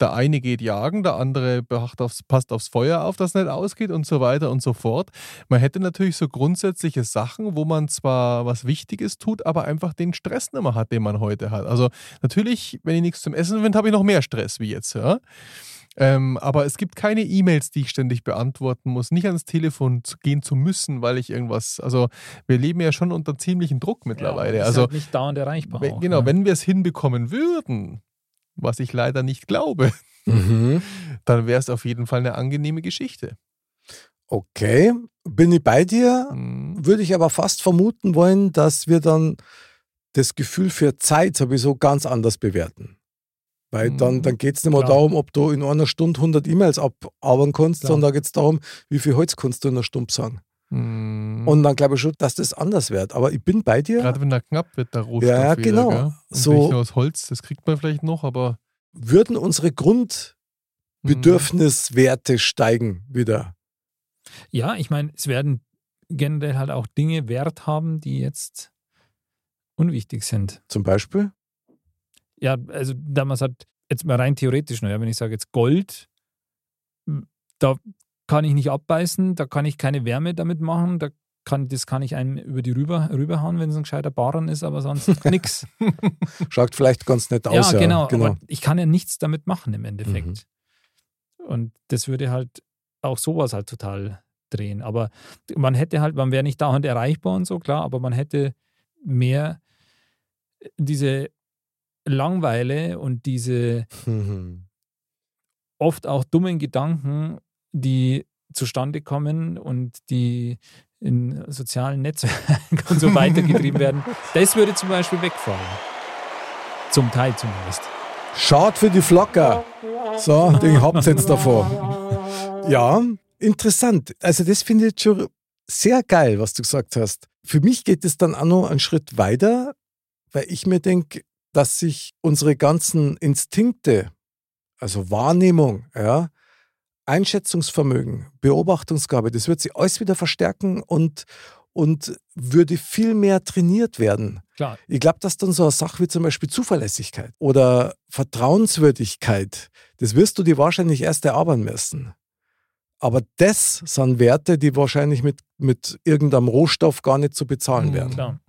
der eine geht jagen, der andere aufs, passt aufs Feuer auf, dass nicht ausgeht und so weiter und so fort. Man hätte natürlich so grundsätzliche Sachen, wo man zwar was Wichtiges tut, aber einfach den Stress nicht mehr hat, den man heute hat. Also natürlich, wenn ich nichts zum Essen finde, habe ich noch mehr Stress wie jetzt. Ja? Ähm, aber es gibt keine E-Mails, die ich ständig beantworten muss, nicht ans Telefon gehen zu müssen, weil ich irgendwas, also wir leben ja schon unter ziemlichem Druck mittlerweile. Ja, ist also halt nicht dauernd erreichbar. wenn, auch, genau, ne? wenn wir es hinbekommen würden, was ich leider nicht glaube, Mhm. dann wäre es auf jeden Fall eine angenehme Geschichte. Okay, bin ich bei dir? Mhm. Würde ich aber fast vermuten wollen, dass wir dann das Gefühl für Zeit sowieso ganz anders bewerten. Weil dann, Mhm. dann geht es nicht mehr Klar. darum, ob du in einer Stunde 100 E-Mails abarbeiten kannst, Klar. sondern da geht es darum, wie viel Holz kannst du in einer Stunde sagen. Mhm. Und dann glaube ich schon, dass das anders wird. Aber ich bin bei dir. Gerade wenn er knapp wird, der Rohstoff. Ja, wieder, genau. Und So- nicht nur aus Holz, das kriegt man vielleicht noch, aber. Würden unsere. Grundbedürfniswerte steigen wieder? Ja, ich meine, es werden generell halt auch Dinge Wert haben, die jetzt unwichtig sind. Zum Beispiel? Ja, also damals hat jetzt mal rein theoretisch nur, ja, wenn ich sage jetzt Gold, da kann ich nicht abbeißen, da kann ich keine Wärme damit machen, da kann, das kann ich einem über die rüber, rüberhauen, wenn es ein gescheiter Baran ist, aber sonst nichts. Schaut vielleicht ganz nett aus. Ja, genau, genau. aber ich kann ja nichts damit machen im Endeffekt. Mhm. Und das würde halt auch sowas halt total drehen. Aber man hätte halt, man wäre nicht dauernd erreichbar und so, klar, aber man hätte mehr diese Langweile und diese Mhm. oft auch dummen Gedanken, die zustande kommen und die in sozialen Netzwerken und so weitergetrieben werden, das würde zum Beispiel wegfallen. Zum Teil zumindest. Schaut für die Flocker. So, den habt ihr jetzt davor. Ja, interessant. Also das finde ich schon sehr geil, was du gesagt hast. Für mich geht es dann auch noch einen Schritt weiter, weil ich mir denke, dass sich unsere ganzen Instinkte, also Wahrnehmung, ja, Einschätzungsvermögen, Beobachtungsgabe, das wird sich alles wieder verstärken und, und würde viel mehr trainiert werden. Klar, Ich glaube, dass dann so eine Sache wie zum Beispiel Zuverlässigkeit oder Vertrauenswürdigkeit, das wirst du dir wahrscheinlich erst erarbeiten müssen. Aber das sind Werte, die wahrscheinlich mit, mit irgendeinem Rohstoff gar nicht zu bezahlen Mhm. werden. klar.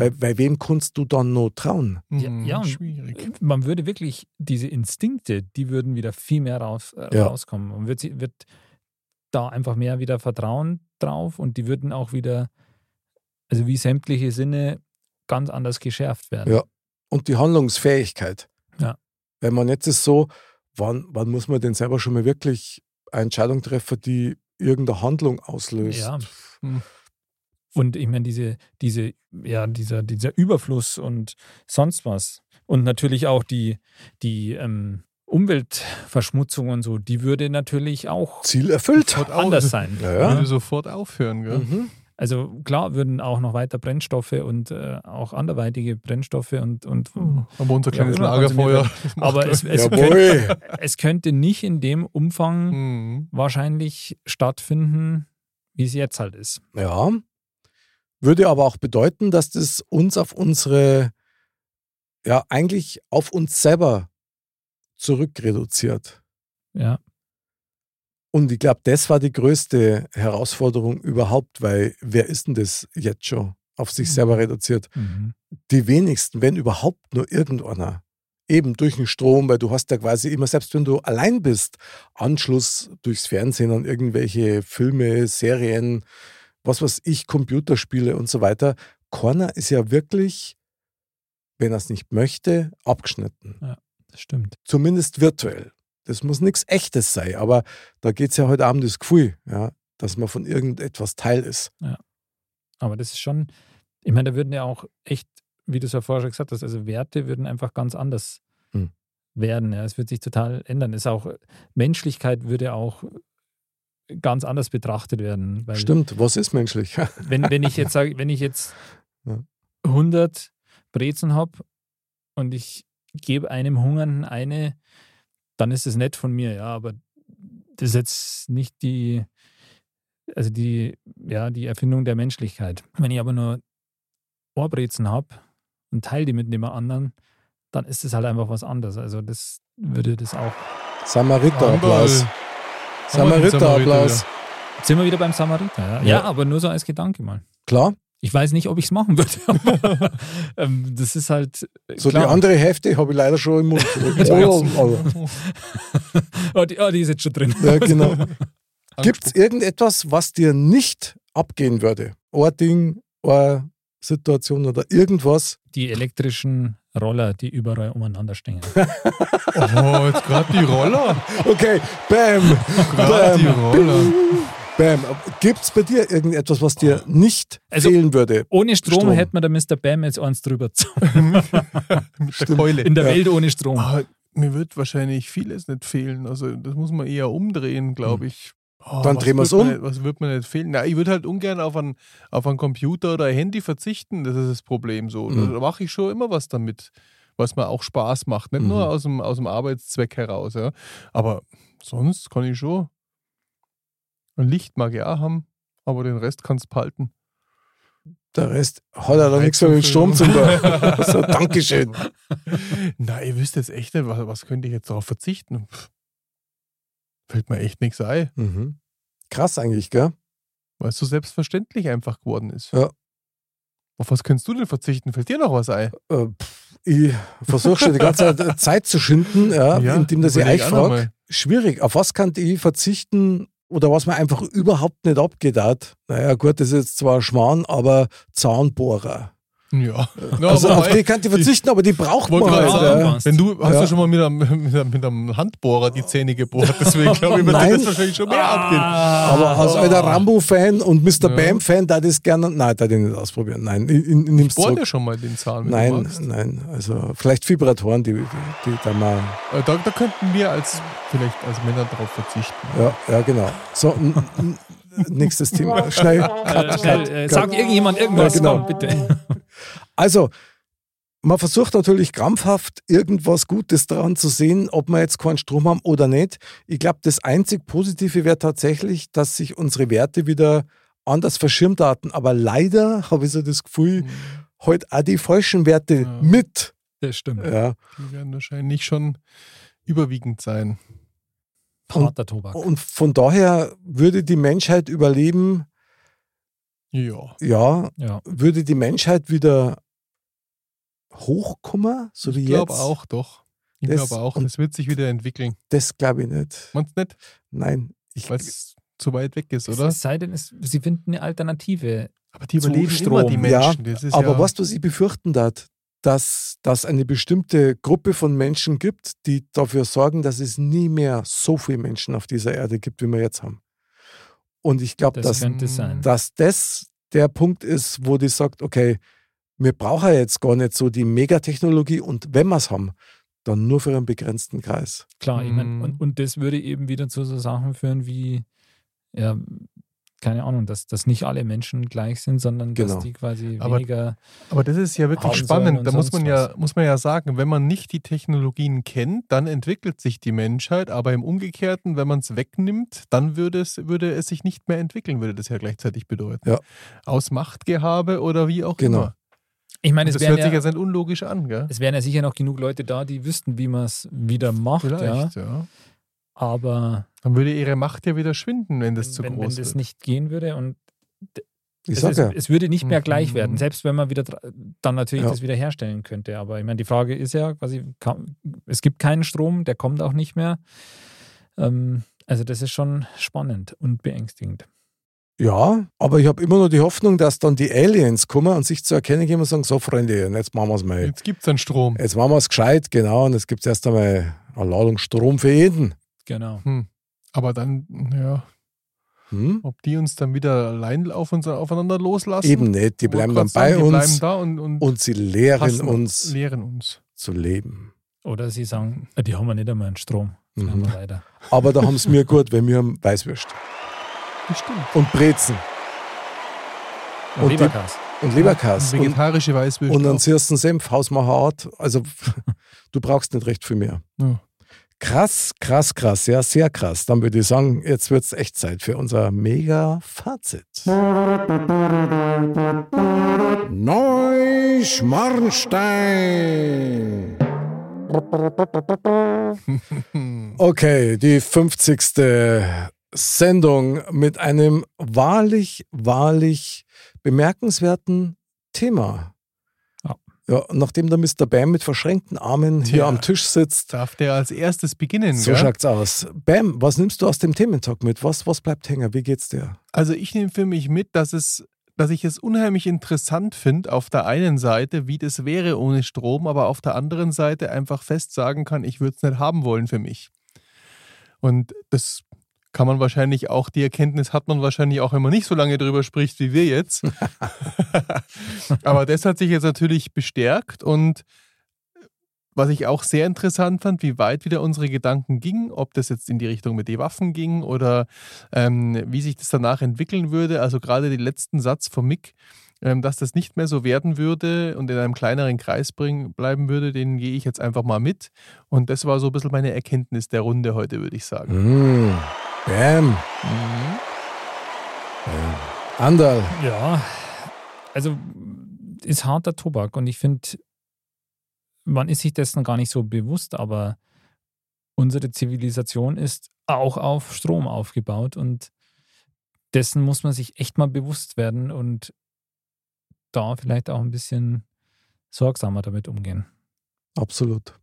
Weil, weil wem kannst du dann noch trauen? Ja, Mhm, ja, und schwierig. man würde wirklich diese Instinkte, die würden wieder viel mehr raus, äh, Ja. rauskommen. Und wird, sie- wird da einfach mehr wieder Vertrauen drauf und die würden auch wieder, also wie sämtliche Sinne, ganz anders geschärft werden. Ja. Und die Handlungsfähigkeit. Ja. Wenn man jetzt ist so, wann, wann muss man denn selber schon mal wirklich eine Entscheidung treffen, die irgendeine Handlung auslöst? Ja. Hm. Und ich meine, diese, diese, ja, dieser, dieser Überfluss und sonst was. Und natürlich auch die, die ähm, Umweltverschmutzung und so, die würde natürlich auch Ziel erfüllt. Anders sein. Ja, ja. Würde sofort aufhören, gell? Mhm. Also klar würden auch noch weiter Brennstoffe und äh, auch anderweitige Brennstoffe und, und Aber unser Ja, kleines immer Lagerfeuer. konsumiert aber es, es, könnte, es könnte nicht in dem Umfang Mhm. wahrscheinlich stattfinden, wie es jetzt halt ist. Ja. Würde aber auch bedeuten, dass das uns auf unsere, ja, eigentlich auf uns selber zurückreduziert. Ja, Und ich glaube, das war die größte Herausforderung überhaupt, weil wer ist denn das jetzt schon auf sich selber reduziert? mhm. Die wenigsten, wenn überhaupt nur irgendeiner. Eben durch den Strom, weil du hast ja quasi immer, selbst wenn du allein bist, Anschluss durchs Fernsehen an irgendwelche Filme, Serien, was weiß ich, Computerspiele und so weiter. Keiner ist ja wirklich, wenn er es nicht möchte, abgeschnitten. das stimmt. Zumindest virtuell. Das muss nichts Echtes sein, aber da geht es ja heute Abend das Gefühl, ja, dass man von irgendetwas Teil ist. Aber das ist schon, ich meine, da würden ja auch echt wie du es ja vorher schon gesagt hast, also Werte würden einfach ganz anders Hm. werden. Ja. Es wird sich total ändern. Es ist auch, Menschlichkeit würde auch ganz anders betrachtet werden. Weil Stimmt, was ist menschlich? wenn, wenn ich jetzt sage, wenn ich jetzt Ja. 100 Brezen habe und ich gebe einem Hungernden eine, dann ist es nett von mir, ja, aber das ist jetzt nicht die, also die, ja, die Erfindung der Menschlichkeit. Wenn ich aber nur Ohrbrezen habe und teile die mit dem anderen, dann ist es halt einfach was anderes. Also das würde das auch. Samariter-Applaus. Wir den Samariter-Applaus. Jetzt sind wir wieder beim Samariter. Ja, ja. Ja. aber nur so als Gedanke mal. Klar, Ich weiß nicht, ob ich es machen würde. ähm, das ist halt. so klar. die andere Hälfte habe ich leider schon im Mund. oh, oh. oh, die, oh, die ist jetzt schon drin. Ja, genau. Gibt es irgendetwas, was dir nicht abgehen würde? Ein Ding, eine Situation oder irgendwas? Die elektrischen Roller, die überall umeinander stehen. Oh, jetzt gerade die Roller. Okay, bam, Gerade die bam, Roller. bam. Gibt es bei dir irgendetwas, was dir nicht Also- fehlen würde? Ohne Strom, Strom. hätte man der Mr. Bam jetzt eins drüber Mit der Keule. In der Ja. Welt ohne Strom. Aber mir wird wahrscheinlich vieles nicht fehlen. Also das muss man eher umdrehen, glaube ich. Oh, Hm. Dann drehen wird mir um. Nicht, was wird mir nicht fehlen? Na, ich würde halt ungern auf einen, auf einen Computer oder ein Handy verzichten. Das ist das Problem so. Mhm. Da mache ich schon immer was damit, was mir auch Spaß macht. Nicht Mhm. nur aus dem, aus dem Arbeitszweck heraus. Ja. Aber sonst kann ich schon. Ein Licht mag ich auch haben, aber den Rest kannst du behalten. Der Rest hat ja da nichts mehr mit Strom zu tun. so, Dankeschön. Nein, ihr wisst jetzt echt nicht, was, was könnte ich jetzt darauf verzichten? Pff. Fällt mir echt nichts ein, Mhm. Krass eigentlich, gell? weil es so selbstverständlich einfach geworden ist. Ja. Auf was könntest du denn verzichten? Fällt dir noch was ein? Äh, pff, ich versuche schon die ganze Zeit äh, Zeit zu schinden, ja, indem dass ich euch frage. Schwierig. Auf was kann ich verzichten oder was mir einfach überhaupt nicht abgeht hat? Naja, gut, das ist jetzt zwar Schmarrn, aber Zahnbohrer. Ja. ja also auf die kann ich verzichten, aber die braucht man halt. sagen, ja. ja. wenn du hast Ja. ja schon mal mit einem, mit, einem, mit einem Handbohrer die Zähne gebohrt, deswegen glaube ich, wird dir das wahrscheinlich schon mehr abgehen. Aber als alter Rambo-Fan und Mr. Ja. Bam-Fan, da das gerne. Nein, da den nicht ausprobieren. Nein, ich, ich, ich zurück. dir schon mal den Zahn, du Nein, nein. Also vielleicht Vibratoren, die, die, die da mal. Äh, Da, da könnten wir als vielleicht als Männer darauf verzichten. Ja, ja, genau. So, nächstes Thema. Schnell. Äh, Cut, schnell, cut, äh, cut. sag irgendjemand irgendwas, Ja, genau. komm, bitte. Also, man versucht natürlich krampfhaft irgendwas Gutes daran zu sehen, ob wir jetzt keinen Strom haben oder nicht. Ich glaube, das einzig Positive wäre tatsächlich, dass sich unsere Werte wieder anders verschirmt hatten. Aber leider habe ich so das Gefühl, heute auch die falschen Werte Ja. mit. Das stimmt. Ja. Die werden wahrscheinlich schon überwiegend sein. Harter Tobak. Und von daher würde die Menschheit überleben, Ja. ja, Ja. würde die Menschheit wieder hochkommen, so wie Ich glaube jetzt? auch, doch. Ich glaube auch, das wird sich wieder entwickeln. Das glaube ich nicht. Meinst du nicht? Nein. Ich, Weil es zu weit weg ist, Es, oder? es sei denn, es, sie finden eine Alternative. Aber die überleben Strom. immer, die Menschen. Das ist aber ja, was, was ich befürchten darf, dass dass eine bestimmte Gruppe von Menschen gibt, die dafür sorgen, dass es nie mehr so viele Menschen auf dieser Erde gibt, wie wir jetzt haben. Und ich glaube, Das dass, dass das der Punkt ist, wo die sagt, okay, wir brauchen jetzt gar nicht so die Megatechnologie und wenn wir es haben, dann nur für einen begrenzten Kreis. Klar, ich meine, Mhm. und, und das würde eben wieder zu so Sachen führen wie, ja, keine Ahnung, dass, dass nicht alle Menschen gleich sind, sondern Genau. dass die quasi Aber- weniger. aber das ist ja wirklich spannend. Da muss man, ja, was. muss man ja sagen, wenn man nicht die Technologien kennt, dann entwickelt sich die Menschheit. Aber im Umgekehrten, wenn man es wegnimmt, dann würde es, würde es sich nicht mehr entwickeln, würde das ja gleichzeitig bedeuten. Ja. Aus Machtgehabe oder wie auch Genau. immer. Ich meine, es das hört wären, sich ja, ja sehr unlogisch an, gell? es wären ja sicher noch genug Leute da, die wüssten, wie man es wieder macht. Ja. Vielleicht, ja. Aber Dann würde ihre Macht ja wieder schwinden, wenn das zu wenn, wenn groß das wird. nicht gehen würde und Ich es, sag es, ja, es würde nicht mehr Mhm. gleich werden, selbst wenn man wieder dann natürlich Ja. das wieder herstellen könnte. Aber ich meine, die Frage ist ja quasi, kann, es gibt keinen Strom, der kommt auch nicht mehr. Ähm, also das ist schon spannend und beängstigend. ja, aber ich habe immer noch die Hoffnung, dass dann die Aliens kommen und sich zu erkennen geben und sagen, so Freunde, und jetzt machen wir es mal. Jetzt gibt es einen Strom. Jetzt machen wir es gescheit, genau, und jetzt gibt es erst einmal eine Ladung Strom für jeden. Genau. Hm. Aber dann, ja. Hm? Ob die uns dann wieder allein auf uns, aufeinander loslassen? Eben nicht, die bleiben dann bei sagen, uns da und, und, und sie lehren uns lehren uns. zu leben. Oder sie sagen, äh, die haben wir nicht einmal einen Strom. Dann haben Mhm. Aber da haben es mir gut, weil wir haben Weißwürst Bestimmt. und Brezen Und, Und Leberkas. und Leberkas und, Vegetarische Weißwürste. und einen auch. süßen Senf, Hausmacherart. Also du brauchst nicht recht viel mehr. Ja. Krass, krass, krass, ja, sehr krass. Dann würde ich sagen, jetzt wird es echt Zeit für unser Mega-Fazit. Neuschmarnstein. Okay, die 50. Sendung mit einem wahrlich, wahrlich bemerkenswerten Thema. Ja. Nachdem der Mr. Bam mit verschränkten Armen hier Tja. am Tisch sitzt, Darf der als erstes beginnen? so gell? schaut's aus. Bam, was nimmst du aus dem Thementag mit? Was, was bleibt hängen? Wie geht's dir? Also ich nehme für mich mit, dass es, dass ich es unheimlich interessant finde, auf der einen Seite, wie das wäre ohne Strom, aber auf der anderen Seite einfach fest sagen kann, ich würde es nicht haben wollen für mich. Und das kann man wahrscheinlich auch, die Erkenntnis hat man wahrscheinlich auch, wenn man nicht so lange drüber spricht wie wir jetzt. aber das hat sich jetzt natürlich bestärkt und was ich auch sehr interessant fand, wie weit wieder unsere Gedanken gingen, ob das jetzt in die Richtung mit den Waffen ging oder ähm, wie sich das danach entwickeln würde. Also gerade den letzten Satz von Mick, ähm, dass das nicht mehr so werden würde und in einem kleineren Kreis bring, bleiben würde, den gehe ich jetzt einfach mal mit. Und das war so ein bisschen meine Erkenntnis der Runde heute, würde ich sagen. Mm. Bam. Mhm. Andal. Ja, also ist harter Tobak und ich finde, man ist sich dessen gar nicht so bewusst, aber unsere Zivilisation ist auch auf Strom aufgebaut und dessen muss man sich echt mal bewusst werden und da vielleicht auch ein bisschen sorgsamer damit umgehen. Absolut.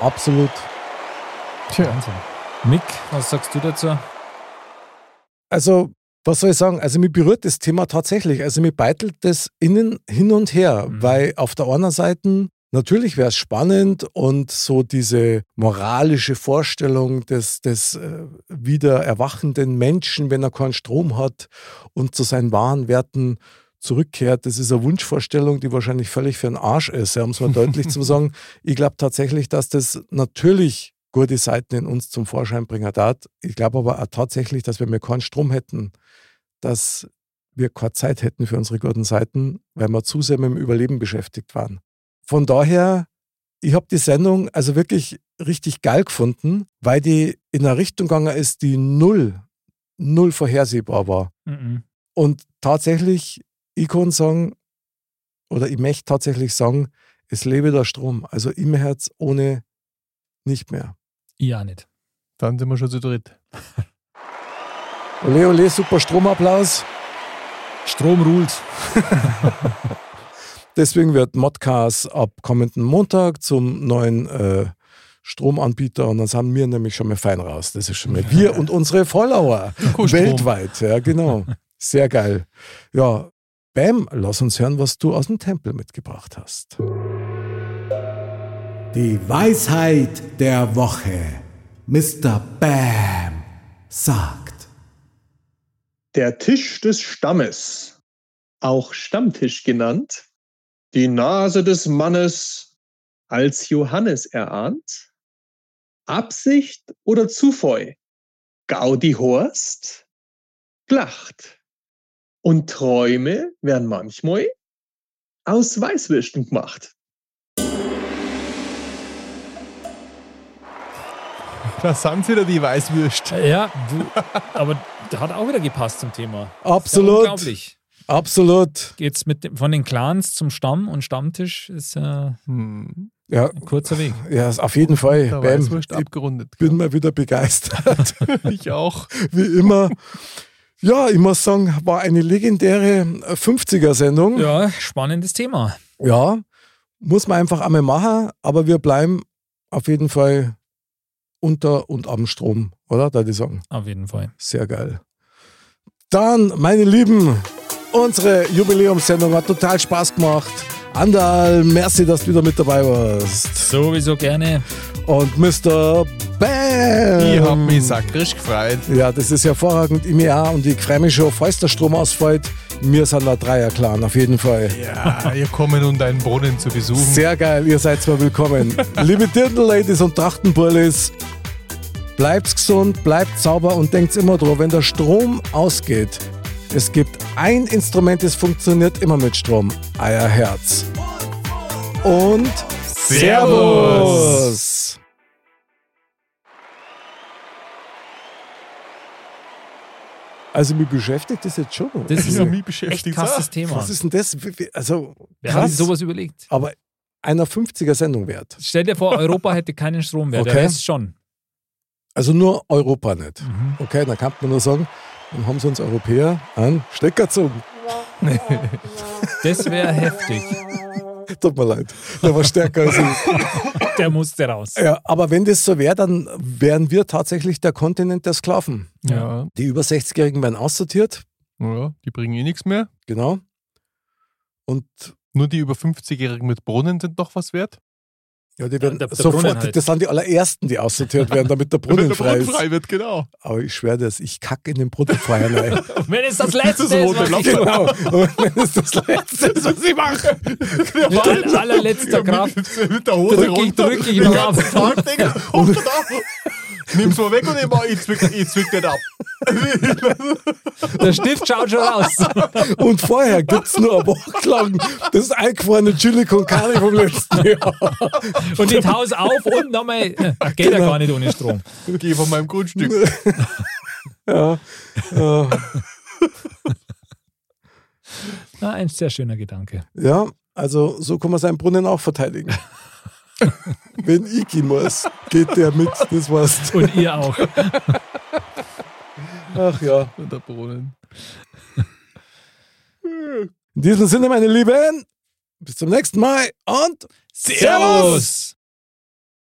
Absolut. Tja, Wahnsinn. Mick, was sagst du dazu? Also, was soll ich sagen? Also, mich berührt das Thema tatsächlich. Also, mir beitelt das innen hin und her, Mhm. weil auf der einen Seite natürlich wäre es spannend und so diese moralische Vorstellung des, des äh, wieder erwachenden Menschen, wenn er keinen Strom hat und zu seinen wahren Werten zurückkehrt, das ist eine Wunschvorstellung, die wahrscheinlich völlig für den Arsch ist, ja, um es mal deutlich zu sagen. Ich glaube tatsächlich, dass das natürlich gute Seiten in uns zum Vorschein bringen darf. Ich glaube aber auch tatsächlich, dass wenn wir keinen Strom hätten, dass wir keine Zeit hätten für unsere guten Seiten, weil wir zu sehr mit dem Überleben beschäftigt waren. Von daher, ich habe die Sendung also wirklich richtig geil gefunden, weil die in eine Richtung gegangen ist, die null, null vorhersehbar war. Mhm. Und tatsächlich, ich kann sagen, oder ich möchte tatsächlich sagen, es lebe der Strom. Also im Herz ohne nicht mehr. Ja, nicht. dann sind wir schon zu dritt. Ole, ole, super Stromapplaus. Strom ruht. Deswegen wird Modcast ab kommenden Montag zum neuen äh, Stromanbieter und dann sind wir nämlich schon mal fein raus. Das ist schon mal wir und unsere Follower weltweit. Ja, genau. Sehr geil. Ja, Bam, lass uns hören, was du aus dem Tempel mitgebracht hast. Die Weisheit der Woche. Mr. Bam sagt. Der Tisch des Stammes, auch Stammtisch genannt, die Nase des Mannes als Johannes erahnt, Absicht oder Zufall, Gaudi Horst, gelacht. Und Träume werden manchmal aus Weißwürsten gemacht. Da sind wieder die Weißwürst. Ja, du, aber der hat auch wieder gepasst zum Thema. Absolut. Unglaublich. Absolut. Geht's mit dem, von den Clans zum Stamm und Stammtisch ist äh, ein Hm. Ja, kurzer Weg. ja auf jeden Fall. Der Bam, Weißwurst ich abgerundet. bin mal wieder begeistert. ich auch. Wie immer. Ja, ich muss sagen, war eine legendäre 50er-Sendung. Ja, spannendes Thema. Ja, muss man einfach einmal machen, aber wir bleiben auf jeden Fall unter und am Strom, oder? Da die sagen. Auf jeden Fall. Sehr geil. Dann, meine Lieben, unsere Jubiläumssendung hat total Spaß gemacht. Andal, merci, dass du wieder mit dabei warst. Sowieso gerne. Und Mr. Bam! Ich hab mich sakrisch gefreut. Ja, das ist hervorragend. Ich mir auch und ich freue mich schon, falls der Strom ausfällt. Wir sind ein Dreier-Clan, auf jeden Fall. Ja, wir kommen, um deinen Brunnen zu besuchen. Sehr geil, ihr seid zwar willkommen. Liebe Dirndl-Ladies und Trachtenbullis, bleibt gesund, bleibt sauber und denkt immer dran, wenn der Strom ausgeht, es gibt ein Instrument, das funktioniert immer mit Strom. Euer Herz. Und Servus. Also mich beschäftigt das jetzt schon. Das ist Ja, ein mich echt beschäftigt krasses Thema. Was ist denn das? Also Wer hat krass, sich sowas überlegt? aber einer 50er Sendung wert. Stell dir vor, Europa hätte keinen Strom mehr, der Okay. Rest schon. Also nur Europa nicht. Mhm. Okay, dann kann man nur sagen, dann haben sie uns Europäer an Stecker gezogen. Das wäre heftig. Tut mir leid. Der war stärker als ich. Der musste raus. Ja, aber wenn das so wäre, dann wären wir tatsächlich der Kontinent der Sklaven. Ja. Die über 60-Jährigen werden aussortiert, ja, die bringen eh nichts mehr. genau. Und Nur die über 50-Jährigen mit Brunnen sind noch was wert. Ja, die werden der- der sofort, halt. das sind die allerersten, die aussortiert werden, damit der Brunnen Wenn der frei Brunnen ist. frei wird, genau. Aber ich schwöre das, ich kacke in den Brunnen vorher rein. Wenn es das letzte Das ist, was ich genau. Wenn es das Letzte ist, was ich mache. mit aller- allerletzter Kraft Mit, mit der Hose drücke ich, runter. drück ich noch ganzen ab. Tag, Digga. Hoch und ab. Nimm's mal weg und ich, mach- ich, zwick, ich zwick den ab. Der Stift schaut schon raus. Und vorher gibt es nur eine Woche lang das eingefrorene Chili con Carne vom letzten Jahr. Und ich taus auf und nochmal. äh, Geht ja Genau. gar nicht ohne Strom. Geh von meinem Grundstück. Ja. ja. Na, ein sehr schöner Gedanke. Ja, also so kann man seinen Brunnen auch verteidigen. Wenn ich gehen muss, geht der mit, das war's. Und ihr auch. Ach ja. Und der Brunnen. In diesem Sinne, meine Lieben, bis zum nächsten Mal und Servus!